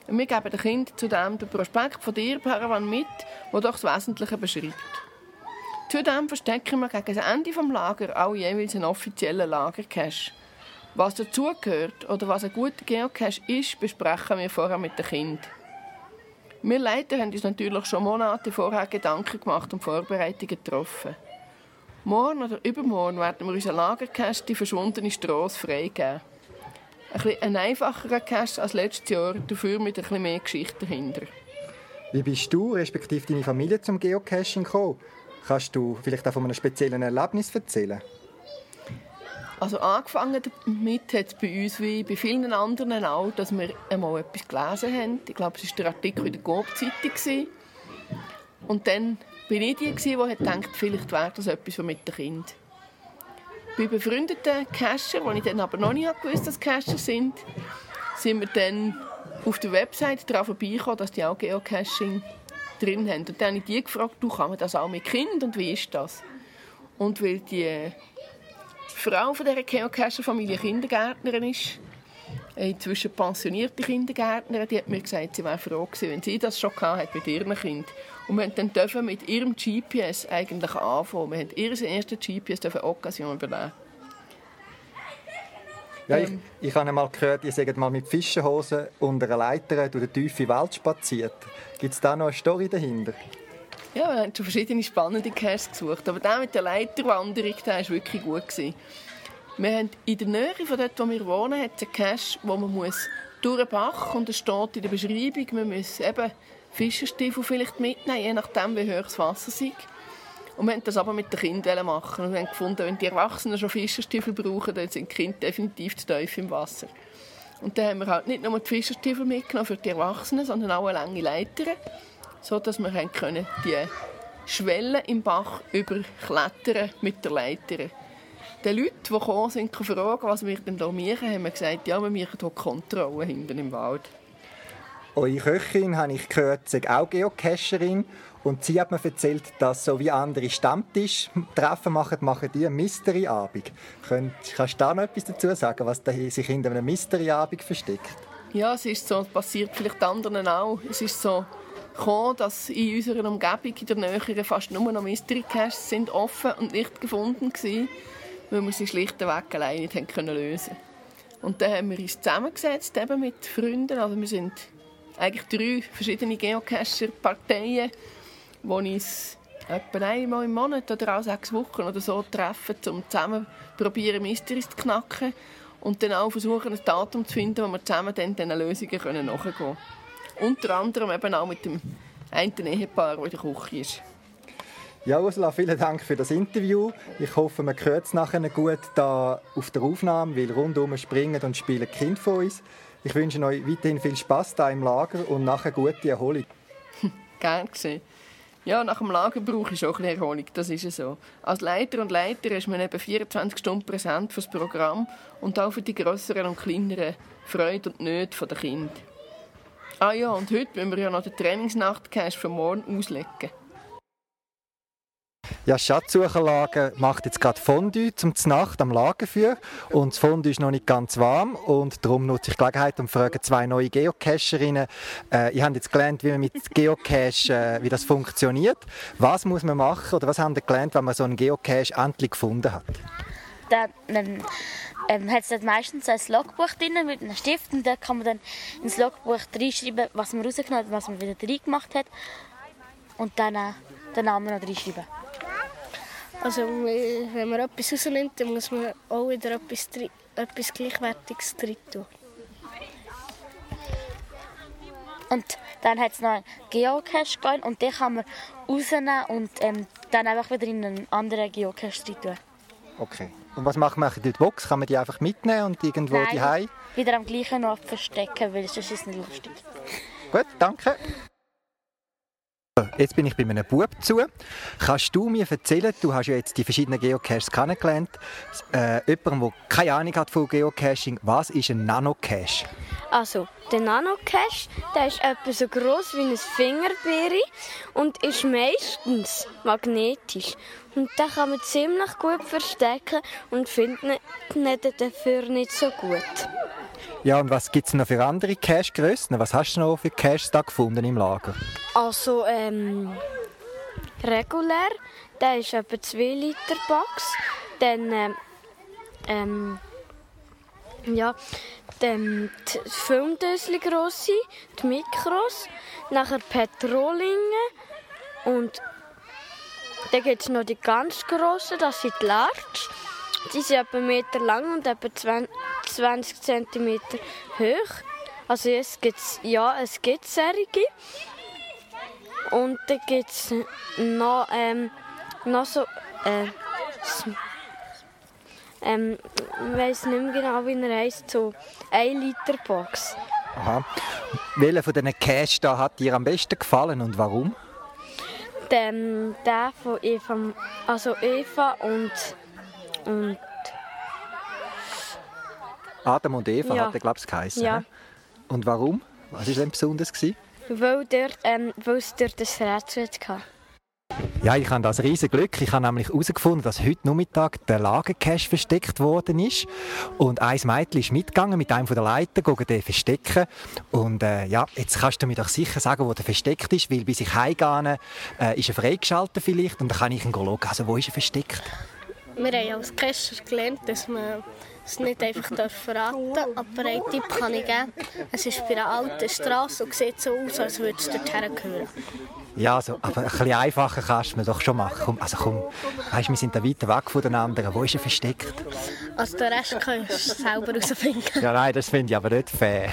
Speaker 2: Wir geben den Kindern zudem den Prospekt von dir, Paravan, mit, der doch das Wesentliche beschreibt. Zudem verstecken wir gegen das Ende des Lagers auch jeweils einen offiziellen Lagercache. Was dazugehört oder was ein guter Geocache ist, besprechen wir vorher mit den Kindern. Wir Leiter haben uns natürlich schon Monate vorher Gedanken gemacht und Vorbereitungen getroffen. Morgen oder übermorgen werden wir unseren Lagercache die verschwundene Strasse freigeben. Ein, ein einfacherer Cache als letztes Jahr, dafür mit ein mehr Geschichte dahinter.
Speaker 1: Wie bist du, respektive deine Familie, zum Geocaching gekommen? Kannst du vielleicht auch von einem speziellen Erlebnis erzählen?
Speaker 2: Also angefangen damit hat es bei uns wie bei vielen anderen auch, dass wir einmal etwas gelesen haben. Ich glaube, es war der Artikel in der Coop-Zeitung. Und dann bin ich die, die dachte, vielleicht wäre das etwas mit den Kindern. Bei befreundeten Cacher, wo ich dann aber noch nicht gewusst dass Cacher sind, sind wir dann auf der Website darauf vorbeigekommen, dass die auch Geocaching drin haben. Und dann habe ich die gefragt, du, kann man das auch mit Kind und wie ist das? Und weil die Frau von dieser Geocacher-Familie Kindergärtnerin ist, inzwischen pensionierte Kindergärtnerin, die hat mir gesagt, sie wäre froh gewesen, wenn sie das schon hatte mit ihrem Kind. Und wir dürfen dann mit ihrem GPS eigentlich anfangen. Wir haben ihr erstes GPS dürfen Occasion übernehmen.
Speaker 1: Ja, ich, ähm. ich habe einmal gehört, ihr seid mal mit Fischenhosen unter einer Leiter durch die tiefe Wald spaziert. Gibt es da noch eine Story dahinter?
Speaker 2: Ja, wir haben schon verschiedene spannende Caches gesucht. Aber der mit der Leiterwanderung der war wirklich gut. Wir haben in der Nähe von dort, wo wir wohnen, hat einen Cache, wo man muss durch den Bach und es steht in der Beschreibung, man muss eben Fischerstiefel vielleicht mitnehmen, je nachdem, wie hoch das Wasser ist. Und wir wollten das aber mit den Kindern machen. Und haben gefunden, wenn die Erwachsenen schon Fischerstiefel brauchen, dann sind die Kinder definitiv zu tief im Wasser. Und dann haben wir halt nicht nur die Fischerstiefel mitgenommen für die Erwachsenen, sondern auch eine lange Leiter so dass wir können die Schwelle im Bach überklettern mit der Leiter. Die Leute, die gekommen sind, fragen, was wir denn hier machen, haben gesagt, ja, wir machen hier Kontrolle hinten im Wald.
Speaker 1: Eure Köchin, habe ich gehört, ist auch Geocacherin. Und sie hat mir erzählt, dass so wie andere Stammtisch-Treffen machen, machen die einen Mystery-Abend. Kannst du da noch etwas dazu sagen, was sich hinter einem Mystery-Abend versteckt?
Speaker 2: Ja, es ist so, passiert vielleicht anderen auch. Es ist so, gekommen, dass in unserer Umgebung in der Nähe fast nur noch Mystery Caches sind offen und nicht gefunden waren, weil wir sie schlichtweg alleine nicht haben können lösen Und dann haben wir uns zusammengesetzt eben mit Freunden. Also wir sind eigentlich drei verschiedene Geocacher-Parteien, die uns etwa einmal im Monat oder auch sechs Wochen oder so treffen, um zusammen probieren Mysteries zu knacken und dann auch versuchen, ein Datum zu finden, wo wir zusammen dann diesen Lösungen nachgehen können. Unter anderem eben auch mit dem einen Ehepaar, der in der Küche ist.
Speaker 1: Ja, Ursula, vielen Dank für das Interview. Ich hoffe, man hört es nachher gut da auf der Aufnahme, weil rundum springen und spielen Kind von uns. Ich wünsche euch weiterhin viel Spaß da im Lager und nachher gute Erholung. <laughs>
Speaker 2: Gerne gesehen. Ja, nach dem Lager brauche ich auch ein Erholung, das ist so. Als Leiter und Leiter ist man eben 24 Stunden präsent für das Programm und auch für die größeren und kleineren Freude und Nöte der Kinder. Ah ja, und heute müssen wir ja noch den Trainingsnachtcash für morgen auslegen.
Speaker 1: Ja, Schatzsucherlager macht jetzt gerade Fondue zum Nacht am Lagerfeuer und das Fondue ist noch nicht ganz warm und darum nutze ich die Gelegenheit und frage zwei neue Geocacherinnen. Äh, ihr habt jetzt gelernt, wie man mit Geocache, äh, wie das funktioniert. Was muss man machen oder was habt ihr gelernt, wenn man so einen Geocache endlich gefunden hat?
Speaker 3: Dann, dann ähm, hat es meistens ein Logbuch drin mit einem Stift und da kann man dann ins Logbuch reinschreiben, was man rausgenommen hat, was man wieder rein gemacht hat und dann äh, den Namen noch reinschreiben.
Speaker 4: Also wenn man etwas rausnimmt, dann muss man auch wieder etwas, etwas Gleichwertiges drin tun.
Speaker 3: Und dann hat es noch einen Geocache gegeben und den kann man rausnehmen und ähm, dann einfach wieder in einen anderen Geocache rein tun.
Speaker 1: Okay. Und was macht man in der Box? Kann man die einfach mitnehmen und irgendwo die
Speaker 3: Nein, wieder am gleichen Ort verstecken, weil sonst ist es nicht lustig.
Speaker 1: Gut, danke. Jetzt bin ich bei einem Bub zu. Kannst du mir erzählen, du hast ja jetzt die verschiedenen Geocaches kennengelernt, äh, jemand, der keine Ahnung hat von Geocaching, was ist ein Nanocache?
Speaker 5: Also, der Nanocache, der ist etwa so groß wie ein Fingerbeere und ist meistens magnetisch. Und den kann man ziemlich gut verstecken und findet ihn dafür nicht so gut.
Speaker 1: Ja, und was gibt es noch für andere Cache-Grössen? Was hast du noch für Caches da gefunden im Lager?
Speaker 5: Also, ähm, regulär, der ist etwa 2 Liter Box. Dann, ähm, ähm, ja, dann die Filmdösli grosse, die Mikros, nachher Petrolinge und dann gibt es noch die ganz grossen, das sind die Large. Die sind etwa einen Meter lang und etwa 20 cm hoch. Also es gibt ja, es gibt solche. Und dann gibt es noch, ähm, noch so, äh, ähm, ich weiß nicht mehr genau, wie er heisst, so 1 Liter Box.
Speaker 1: Aha. Welcher von diesen Cash da hat dir am besten gefallen und warum?
Speaker 5: Der, der von Eva, also Eva und und
Speaker 1: Adam und Eva ja. hat er, glaube ich, geheißen.
Speaker 5: Ja.
Speaker 1: Und warum? Was war denn besonders? Gewesen?
Speaker 5: Weil, dort, ähm, weil es dort ein Rätsel hatte.
Speaker 1: Ja, ich habe das riesige Glück. Ich habe nämlich herausgefunden, dass heute Nachmittag der Lagercache versteckt worden ist. Und ein Mädchen ist mitgegangen mit einem von der Leiter, den verstecken. Und äh, ja, jetzt kannst du mir doch sicher sagen, wo der versteckt ist, weil bis ich heimgehe, äh, ist er freigeschaltet vielleicht und dann kann ich ihn schauen. Also wo ist er versteckt?
Speaker 4: Wir haben als Cacher gelernt, dass man es nicht einfach verraten darf, aber einen Tipp kann ich geben. Es ist bei einer alten Straße und sieht so aus, als würde es dorthin gehören.
Speaker 1: Ja, also, aber ein bisschen einfacher kannst du mir doch schon machen. Komm, also komm, weißt, wir sind da weiter weg von den anderen. Wo ist er versteckt?
Speaker 4: Also den Rest kannst du selber herausfinden.
Speaker 1: Ja, nein, das finde ich aber nicht fair.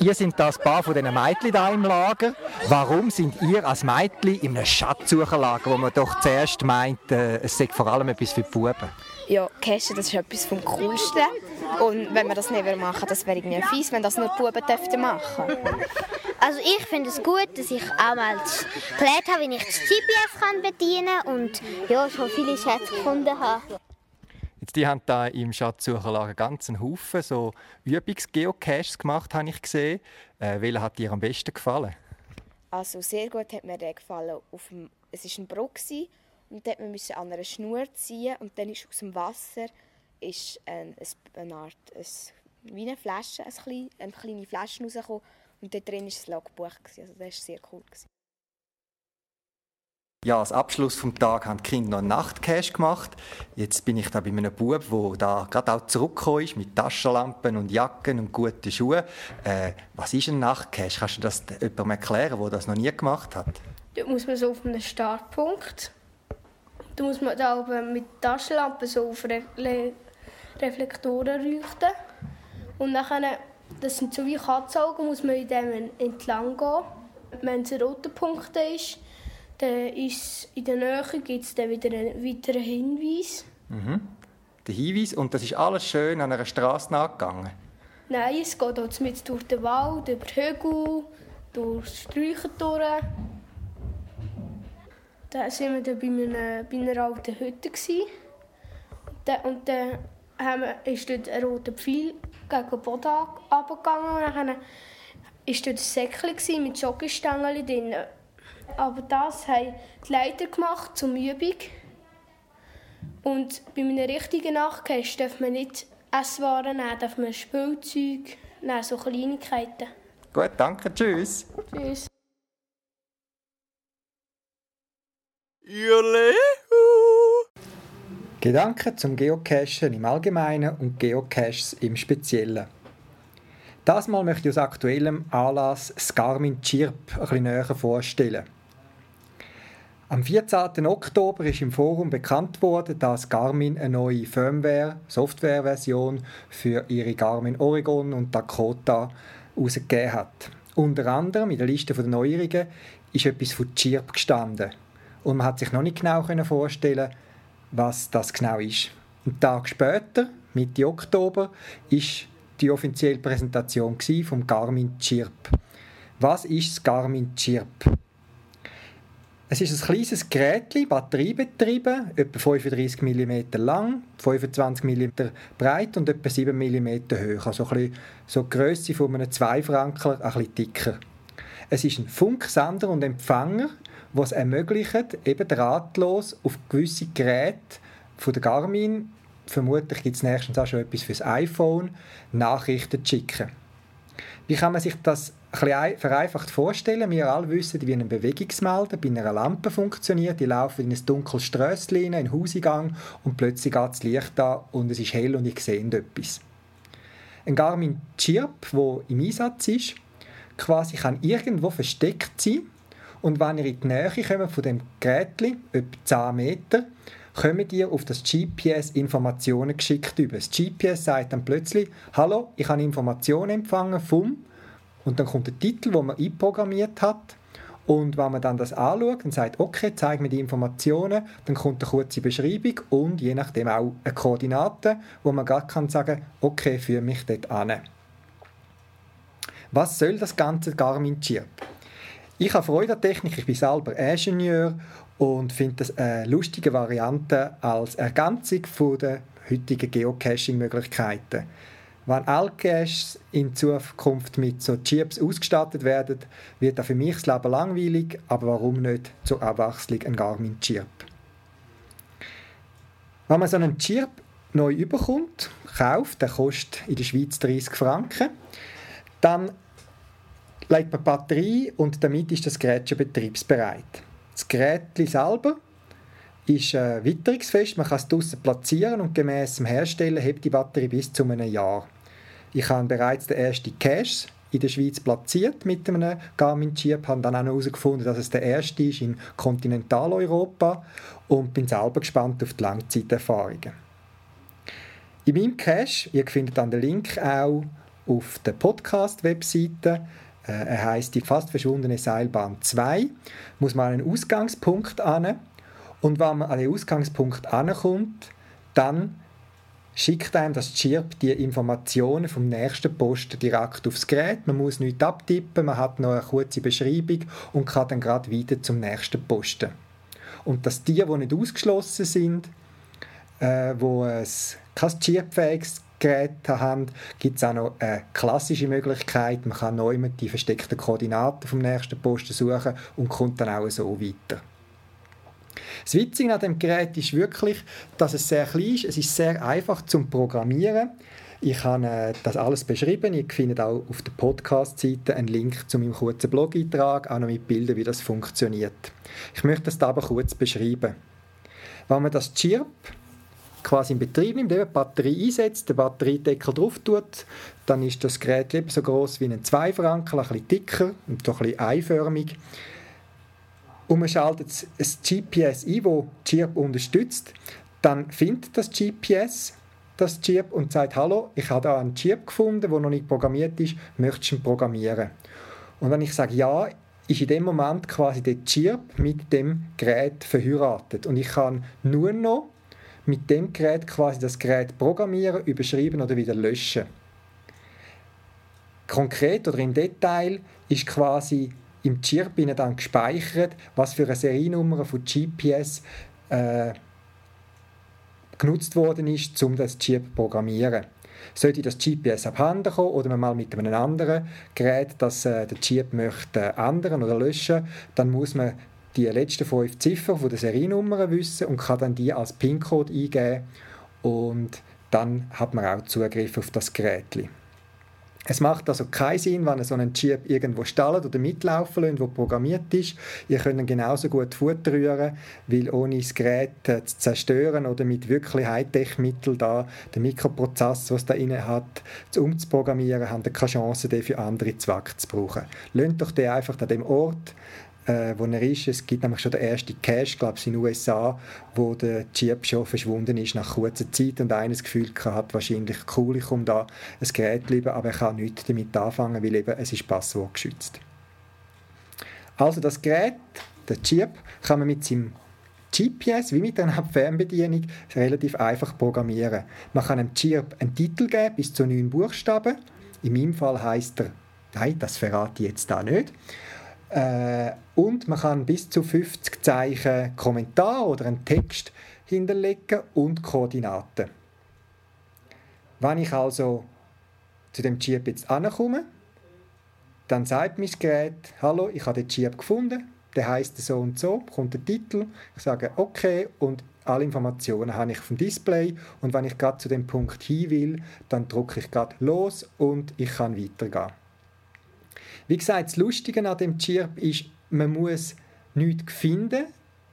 Speaker 1: Ihr seid das Paar von diesen Mädchen hier im Lager. Warum sind ihr als Mädchen in einem Schatzsucherlager, wo man doch zuerst meint, äh, es sei vor allem etwas für die Buben?
Speaker 6: Ja, Cachen, das ist etwas vom Coolsten. Und wenn man das nicht machen das wäre irgendwie fies, wenn das nur die Buben dürften machen.
Speaker 7: Also ich finde es gut, dass ich auch mal gelernt habe, wie ich das GPS kann bedienen kann und ja, schon viele Schätze gefunden habe.
Speaker 1: Jetzt, die haben da im Schatzsucherlager einen Haufen so Übungsgeocaches gemacht, habe ich gesehen. Äh, welcher hat dir am besten gefallen?
Speaker 6: Also sehr gut hat mir der gefallen. Auf dem, es war ein Bruck und dort musste man an einer Schnur ziehen und dann ist aus dem Wasser ist ein, eine Art, ein, wie eine Flasche, eine kleine Flasche rausgekommen und dort drin war das Logbuch. Also das war sehr cool.
Speaker 1: Ja, als Abschluss vom Tag haben die Kinder noch einen Nachtcash gemacht. Jetzt bin ich da bei einem Bub, der da gerade auch zurückgekommen ist mit Taschenlampen und Jacken und guten Schuhen. Äh, was ist ein Nachtcash? Kannst du das jemandem erklären, der das noch nie gemacht hat?
Speaker 4: Da muss man so auf einen Startpunkt. Da muss man da oben mit Taschenlampen so auf Re Reflektoren leuchten. Und dann, das sind so wie Katzaugen, muss man in dem entlang gehen. Wenn es ein roter Punkt ist, dann ist in der Nähe gibt es dann wieder einen weiteren Hinweis.
Speaker 1: Mhm. Der Hinweis, und das ist alles schön an einer Straße nachgegangen?
Speaker 4: Nein, es geht auch mit durch den Wald, über den Hügel, durch Sträucher durch. Dann waren wir dann bei einer, bei einer alten Hütte. Und dann haben wir, ist dort ein roter Pfeil gegen den Boden runtergegangen. Und dann war dort ein Säckchen mit Joggingstangen drin. Aber das haben die Leiter gemacht zum Übung. Und bei einem richtigen Nachtcash darf man nicht Esswaren nehmen, darf man Spielzeug nehmen, so Kleinigkeiten.
Speaker 1: Gut, danke, tschüss.
Speaker 4: Tschüss.
Speaker 1: Gedanken zum Geocachen im Allgemeinen und Geocaches im Speziellen. Das Mal möchte ich aus aktuellem Anlass das Garmin Chirp ein bisschen näher vorstellen. Am 14. Oktober ist im Forum bekannt worden, dass Garmin eine neue Firmware, Softwareversion für ihre Garmin Oregon und Dakota herausgegeben hat. Unter anderem in der Liste der Neuerungen ist etwas von Chirp gestanden. Und man hat sich noch nicht genau vorstellen was das genau ist. Einen Tag später, Mitte Oktober, ist die offizielle Präsentation vom Garmin Chirp. Was ist das Garmin Chirp? Es ist ein kleines Gerät, batteriebetrieben, etwa 35 mm lang, 25 mm breit und etwa 7 mm hoch. Also ein so die Grösse von einem Zweifrankler, ein bisschen dicker. Es ist ein Funksender und Empfänger, was ermöglicht, eben drahtlos auf gewisse Geräte von der Garmin, vermutlich gibt es nächstens auch schon etwas fürs iPhone, Nachrichten zu schicken. Wie kann man sich das ein vereinfacht vorstellen? Wir alle wissen, wie ein Bewegungsmelder bei einer Lampe funktioniert. Die laufen in ein dunkles Strössel in einen Hauseingang und plötzlich geht das Licht an und es ist hell und ich sehe etwas. Ein Garmin Chirp, wo im Einsatz ist, quasi kann irgendwo versteckt sein und wenn ihr in die Nähe kommt von dem Gerät, etwa 10 Meter, kommen ihr auf das GPS Informationen geschickt über. Das GPS sagt dann plötzlich, hallo, ich habe Informationen empfangen vom und dann kommt der Titel, wo man einprogrammiert hat und wenn man dann das anschaut und sagt, okay, zeig mir die Informationen, dann kommt eine kurze Beschreibung und je nachdem auch eine Koordinate, wo man gerade kann sagen, okay, führe mich dort an. Was soll das ganze Garmin Chirp? Ich habe Freude an Technik, ich bin selber Ingenieur und finde das eine lustige Variante als Ergänzung der heutigen Geocaching-Möglichkeiten. Wenn alle Caches in Zukunft mit so Chips ausgestattet werden, wird auch für mich das Leben langweilig, aber warum nicht zur Abwechslung ein Garmin Chirp? Wenn man so einen Chirp neu überkommt, kauft, der kostet in der Schweiz 30 Franken, dann legt man Batterie und damit ist das Gerät schon betriebsbereit. Das Gerät selber ist äh, witterungsfest, man kann es draussen platzieren und gemäß dem Hersteller hebt die Batterie bis zu einem Jahr. Ich habe bereits den ersten Cache in der Schweiz platziert mit einem Garmin Chip, habe dann auch herausgefunden, dass es der erste ist in Kontinentaleuropa und bin selber gespannt auf die Langzeiterfahrungen. In meinem Cache, ihr findet dann den Link auch auf der Podcast-Webseite, äh, er heißt die fast verschwundene Seilbahn 2, muss man einen Ausgangspunkt an und wenn man an den Ausgangspunkt ankommt, dann schickt einem das Chirp die Informationen vom nächsten Posten direkt aufs Gerät. Man muss nichts abtippen, man hat noch eine kurze Beschreibung und kann dann gerade weiter zum nächsten Posten. Und dass die, die nicht ausgeschlossen sind, äh, wo es kein Chirp-fähiges Gerät haben, gibt es auch noch eine klassische Möglichkeit. Man kann neu die versteckten Koordinaten vom nächsten Posten suchen und kommt dann auch so weiter. Das Witzige an dem Gerät ist wirklich, dass es sehr klein ist. Es ist sehr einfach zum Programmieren. Ich habe äh, das alles beschrieben. Ihr findet auch auf der Podcast-Seite einen Link zu meinem kurzen Blog-Eintrag, auch noch mit Bildern, wie das funktioniert. Ich möchte das aber kurz beschreiben. Wenn man das Chirp quasi in Betrieb nimmt, eben die Batterie einsetzt, den Batteriedeckel drauf tut, dann ist das Gerät eben so groß wie ein Zweifrankel, ein bisschen dicker und so ein bisschen einförmig. Und man schaltet das GPS ein, das Chip unterstützt. Dann findet das GPS das Chip und sagt, hallo, ich habe da einen Chip gefunden, der noch nicht programmiert ist, möchtest du ihn programmieren? Und wenn ich sage ja, ist in dem Moment quasi der Chip mit dem Gerät verheiratet. Und ich kann nur noch mit dem Gerät quasi das Gerät programmieren, überschreiben oder wieder löschen. Konkret oder im Detail ist quasi im Chip dann gespeichert, was für eine Seriennummer von GPS äh, genutzt worden ist, um das Chip zu programmieren. Sollte das GPS abhanden kommen oder man mal mit einem anderen Gerät, das äh, der Chip möchte ändern oder löschen, dann muss man die letzten fünf Ziffern von der Seriennummer wissen und kann dann die als PIN-Code eingeben und dann hat man auch Zugriff auf das Gerät. Es macht also keinen Sinn, wenn ihr so einen Chip irgendwo stallt oder mitlaufen lässt, wo programmiert ist. Ihr könnt ihn genauso gut Futter rühren, weil ohne das Gerät äh, zu zerstören oder mit wirklich Hightech-Mitteln da den Mikroprozessor, was da inne hat, umzuprogrammieren, haben ihr keine Chance, den für andere Zwecke zu brauchen. Lasst doch den einfach an dem Ort äh, wo er ist. Es gibt nämlich schon den ersten Cache, glaube ich, in den USA, wo der Chip schon verschwunden ist nach kurzer Zeit und eines Gefühl hat, wahrscheinlich cool, ich komme da ein Gerät lieber, aber er kann nichts damit anfangen, weil eben es ist passwortgeschützt. Also das Gerät, der Chip, kann man mit seinem GPS, wie mit einer Fernbedienung, relativ einfach programmieren. Man kann einem Chip einen Titel geben, bis zu neun Buchstaben. In meinem Fall heißt er, nein, das verrate ich jetzt da nicht. Äh, und man kann bis zu 50 Zeichen Kommentar oder einen Text hinterlegen und Koordinaten. Wenn ich also zu dem Chip jetzt ankomme, dann sagt mein Gerät, hallo, ich habe den Chip gefunden, der heißt so und so, kommt der Titel, ich sage okay und alle Informationen habe ich vom Display und wenn ich gerade zu dem Punkt hin will, dann drücke ich gerade los und ich kann weitergehen. Wie gesagt, das Lustige an dem Chirp ist, man muss nichts finden,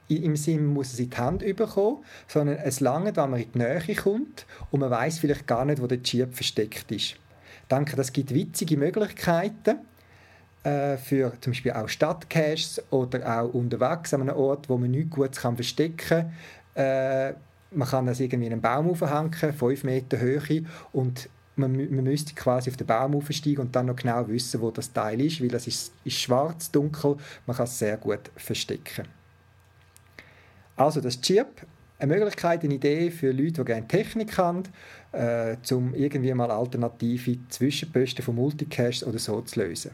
Speaker 1: im Sinne, man muss es in die Hand bekommen, sondern es lange, wenn man in die Nähe kommt und man weiß vielleicht gar nicht, wo der Chirp versteckt ist. Ich denke, das gibt witzige Möglichkeiten äh, für zum Beispiel auch Stadtcaches oder auch unterwegs an einem Ort, wo man nichts Gutes kann verstecken kann. Äh, man kann das irgendwie in einen Baum aufhängen, 5 Meter Höhe, und man, man müsste quasi auf den Baum aufsteigen und dann noch genau wissen, wo das Teil ist, weil es ist, ist schwarz, dunkel, man kann es sehr gut verstecken. Also das Chip, eine Möglichkeit, eine Idee für Leute, die gerne Technik haben, äh, um irgendwie mal alternative Zwischenposten von Multicache oder so zu lösen.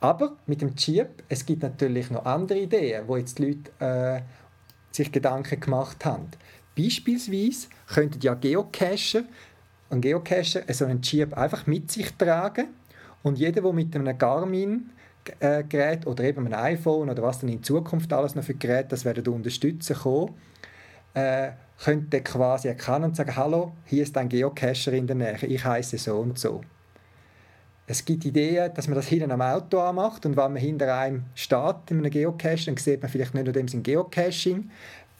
Speaker 1: Aber mit dem Chip, es gibt natürlich noch andere Ideen, wo jetzt die Leute äh, sich Gedanken gemacht haben. Beispielsweise könnten ja Geocacher ein Geocacher so einen Chip einfach mit sich tragen und jeder, der mit einem Garmin äh, Gerät oder eben einem iPhone oder was dann in Zukunft alles noch für Geräte das werden unterstützen kommen, äh, könnte quasi erkennen und sagen, hallo, hier ist ein Geocacher in der Nähe, ich heiße so und so. Es gibt Ideen, dass man das hinten am Auto anmacht und wenn man hinter einem steht in einem Geocache, dann sieht man vielleicht nicht nur dem sein Geocaching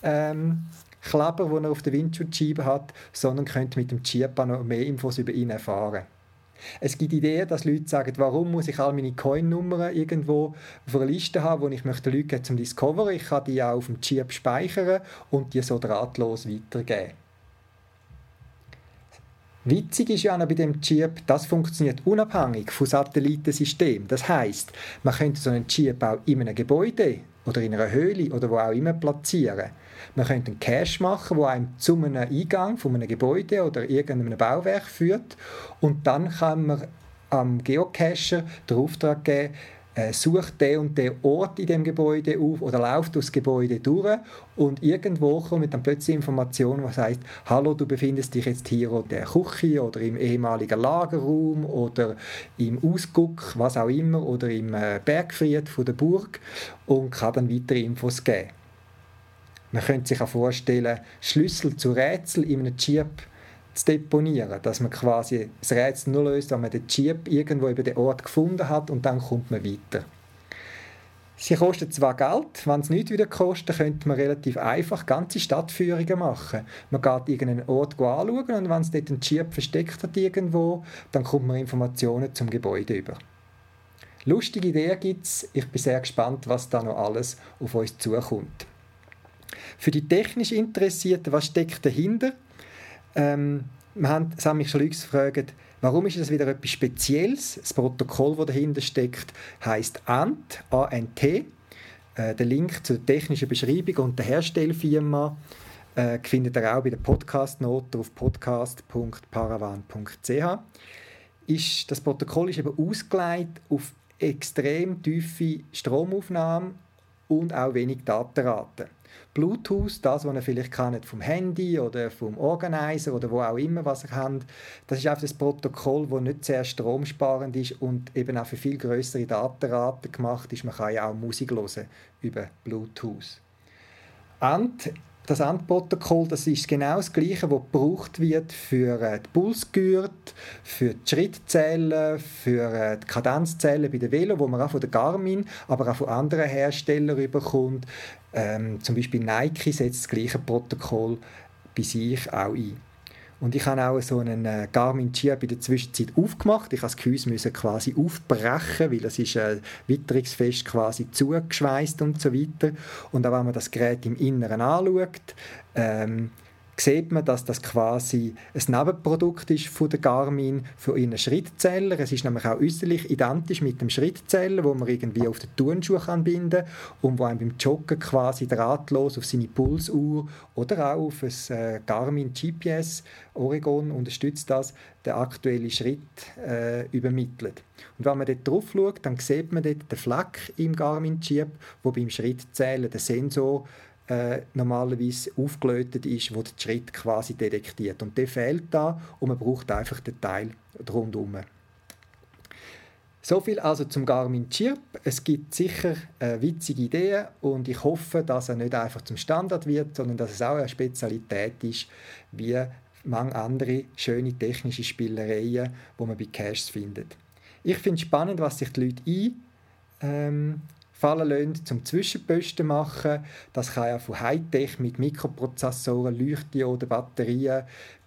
Speaker 1: ähm, Kleber, den er auf der Windschutzscheibe hat, sondern könnte mit dem Chip noch mehr Infos über ihn erfahren. Es gibt Ideen, dass Leute sagen, warum muss ich all meine Coin-Nummern irgendwo auf einer Liste haben, wo ich möchte Leute zum Discover. Ich kann die auch auf dem Chip speichern und die so drahtlos weitergeben. Witzig ist ja auch bei dem Chip, das funktioniert unabhängig vom Satellitensystem. Das heißt, man könnte so einen Chip auch in einem Gebäude oder in einer Höhle oder wo auch immer platzieren. Man könnte einen Cache machen, der einem zu einem Eingang von einem Gebäude oder irgendeinem Bauwerk führt und dann kann man am Geocacher den Auftrag geben, äh, sucht der und der Ort in dem Gebäude auf oder läuft durchs Gebäude durch und irgendwo kommt dann plötzlich Information, was heißt, hallo, du befindest dich jetzt hier in der Küche oder im ehemaligen Lagerraum oder im Ausguck, was auch immer, oder im äh, Bergfried von der Burg und kann dann weitere Infos geben. Man könnte sich auch vorstellen, Schlüssel zu Rätsel in einem Chip zu deponieren, dass man quasi das Rätsel nur löst, wenn man den Chip irgendwo über den Ort gefunden hat und dann kommt man weiter. Sie kosten zwar Geld, wenn es nicht wieder kostet, könnte man relativ einfach ganze Stadtführungen machen. Man geht irgendeinen Ort anschauen und wenn es dort einen Chip versteckt hat irgendwo, dann kommt man Informationen zum Gebäude über. Lustige Ideen gibt es. Ich bin sehr gespannt, was da noch alles auf uns zukommt. Für die technisch Interessierten, was steckt dahinter? Ähm, wir haben, es haben mich schon Leute gefragt, warum ist das wieder etwas Spezielles? Das Protokoll, das dahinter steckt, heißt ANT, A-N-T. Äh, der Link zur technischen Beschreibung und der Herstellfirma äh, findet ihr auch bei der Podcast-Note auf podcast.paravan.ch. Ist, das Protokoll ist eben ausgelegt auf extrem tiefe Stromaufnahmen und auch wenig Datenrate. Bluetooth, das, was ihr vielleicht kennt vom Handy oder vom Organizer oder wo auch immer, was ihr habt, das ist einfach das Protokoll, das nicht sehr stromsparend ist und eben auch für viel größere Datenraten gemacht ist. Man kann ja auch Musik hören über Bluetooth. Und das Endprotokoll, das ist genau das Gleiche, was gebraucht wird für äh, die Pulsgürtel, für die Schrittzellen, für äh, die Kadenzzellen bei der Velo, wo man auch von der Garmin, aber auch von anderen Herstellern überkommt. Ähm, zum Beispiel Nike setzt das gleiche Protokoll bei sich auch ein. Und ich habe auch so einen äh, Garmin Chip in der Zwischenzeit aufgemacht. Ich musste das Gehäuse quasi aufbrechen, weil das ist äh, witterungsfest quasi zugeschweißt und so weiter. Und auch wenn man das Gerät im Inneren anschaut, ähm, sieht man, dass das quasi ein Nebenprodukt ist von der Garmin für ihren Schrittzähler. Es ist nämlich auch äußerlich identisch mit dem Schrittzähler, wo man irgendwie auf den Turnschuh kann und wo einem beim Joggen quasi drahtlos auf seine Pulsuhr oder auch auf ein äh, Garmin GPS Oregon unterstützt das, den aktuellen Schritt äh, übermittelt. Und wenn man dort drauf schaut, dann sieht man dort den Fleck im Garmin-Chip, wo beim Schrittzählen der Sensor äh, normalerweise aufgelötet ist, wo der Schritt quasi detektiert. Und der fehlt da und man braucht einfach den Teil rundherum. So viel also zum Garmin Chirp. Es gibt sicher äh, witzige Ideen und ich hoffe, dass er nicht einfach zum Standard wird, sondern dass es auch eine Spezialität ist, wie manche andere schöne technische Spielereien, wo man bei Caches findet. Ich finde es spannend, was sich die Leute ein ähm, fallen lassen, zum Zwischenposten machen. Das kann ja von Hightech mit Mikroprozessoren, Leuchtdioden, Batterien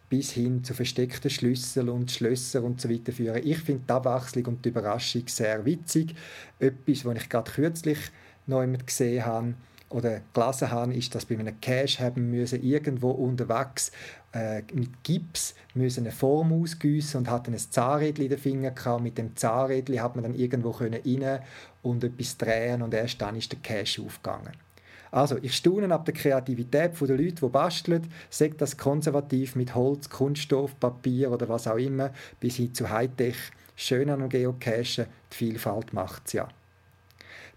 Speaker 1: bis hin zu versteckten Schlüsseln und Schlösser und so weiter führen. Ich finde die Abwechslung und die Überraschung sehr witzig. Etwas, was ich gerade kürzlich noch gesehen habe oder gelesen habe, ist, dass bei einem Cache haben müssen irgendwo unterwegs äh, mit Gips müssen eine Form ausgießen und hatten ein Zahnrädchen in den Fingern gehabt. Mit dem Zahnrädchen hat man dann irgendwo können rein und etwas drehen und erst dann ist der Cache aufgegangen. Also, ich staune ab der Kreativität der Leute, die basteln, sagt das konservativ mit Holz, Kunststoff, Papier oder was auch immer, bis hin zu Hightech. Schön an dem Geocachen, die Vielfalt macht es ja.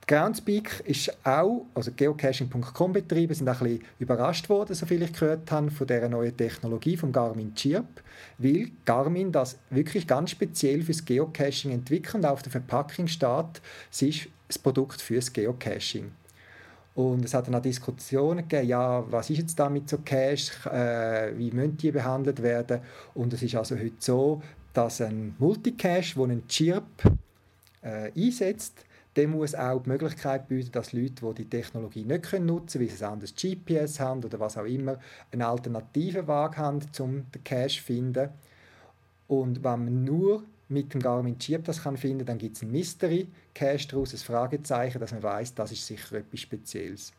Speaker 1: Groundspeak ist auch, also geocaching.com betrieben, sind auch ein bisschen überrascht worden, soviel ich gehört habe, von dieser neuen Technologie vom Garmin Chirp, weil Garmin das wirklich ganz speziell fürs Geocaching entwickelt und auf der Verpackung steht, es ist das Produkt fürs Geocaching. Und es hat dann auch Diskussionen gegeben, ja, was ist jetzt da mit so Cache, äh, wie müssen die behandelt werden? Und es ist also heute so, dass ein Multicache, der einen Chirp äh, einsetzt, der muss auch die Möglichkeit bieten, dass Leute, die die Technologie nicht nutzen können, weil sie ein anderes GPS haben oder was auch immer, einen alternativen Weg haben, um den Cache zu finden. Und wenn man nur mit dem Garmin Chip das kann finden, dann gibt es ein Mystery Cache daraus, ein Fragezeichen, dass man weiß, das ist sicher etwas Spezielles.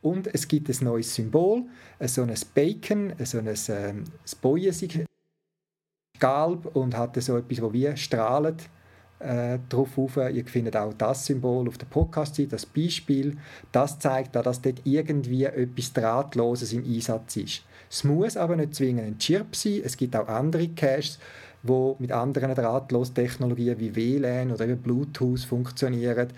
Speaker 1: Und es gibt ein neues Symbol, so ein Bacon, so ein, ähm, ein Galb und hat so etwas, das wie strahlt äh, drauf auf. Ihr findet auch das Symbol auf der Podcast-Seite, das Beispiel. Das zeigt dass dort irgendwie etwas Drahtloses im Einsatz ist. Es muss aber nicht zwingend ein Chirp sein. Es gibt auch andere Caches, die mit anderen Drahtlostechnologien wie WLAN oder eben Bluetooth funktionieren.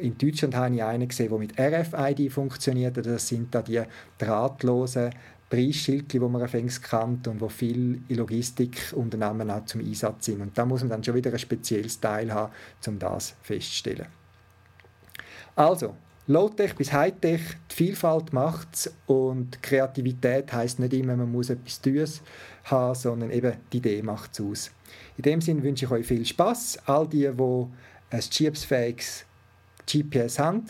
Speaker 1: In Deutschland habe ich einen gesehen, der mit RFID funktioniert. Das sind da die drahtlosen Preisschildchen, die man anfängst kennt und wo viele Logistikunternehmen auch zum Einsatz sind. Und da muss man dann schon wieder ein spezielles Teil haben, um das festzustellen. Also, Low-Tech bis High-Tech, die Vielfalt macht es und Kreativität heißt nicht immer, man muss etwas Teures haben, sondern eben die Idee macht es aus. In dem Sinne wünsche ich euch viel Spaß. All die, die ein chips GPS haben,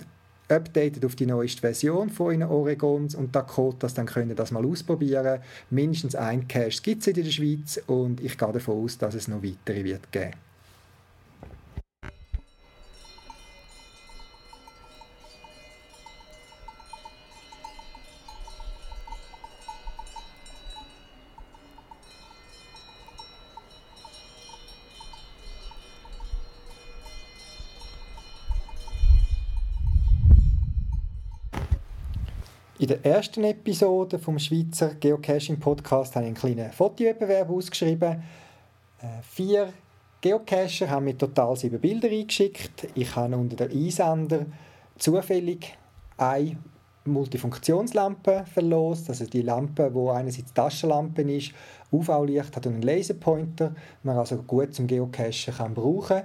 Speaker 1: updated auf die neueste Version von Ihren Oregons und Dakotas, dann könnt ihr das mal ausprobieren. Mindestens ein Cache gibt es in der Schweiz und ich gehe davon aus, dass es noch weitere wird geben. In der ersten Episode vom Schweizer Geocaching Podcast habe ich einen kleinen Fotowettbewerb ausgeschrieben. Äh, vier Geocacher haben mir total sieben Bilder eingeschickt. Ich habe unter den Einsender zufällig eine Multifunktionslampe verlost, also die Lampe, wo einerseits Taschenlampe ist, UV-Licht hat und einen Laserpointer, man also gut zum Geocachen kann brauchen.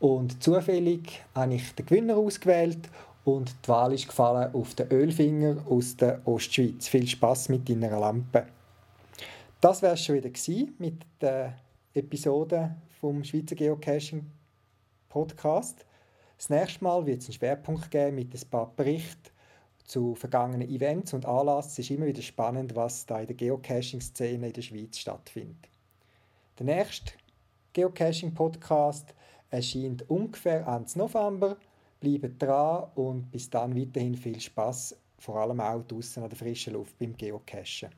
Speaker 1: Und zufällig habe ich den Gewinner ausgewählt und die Wahl ist gefallen auf den Ölfinger aus der Ostschweiz. Viel Spaß mit deiner Lampe. Das wäre schon wieder mit der Episode vom Schweizer Geocaching Podcast. Das nächste Mal wird es einen Schwerpunkt geben mit ein paar Berichten zu vergangenen Events und Anlässen. Es ist immer wieder spannend, was da in der Geocaching-Szene in der Schweiz stattfindet. Der nächste Geocaching-Podcast erscheint ungefähr Ende November. Bleibt dran und bis dann weiterhin viel Spaß, vor allem auch draußen an der frischen Luft beim Geocachen.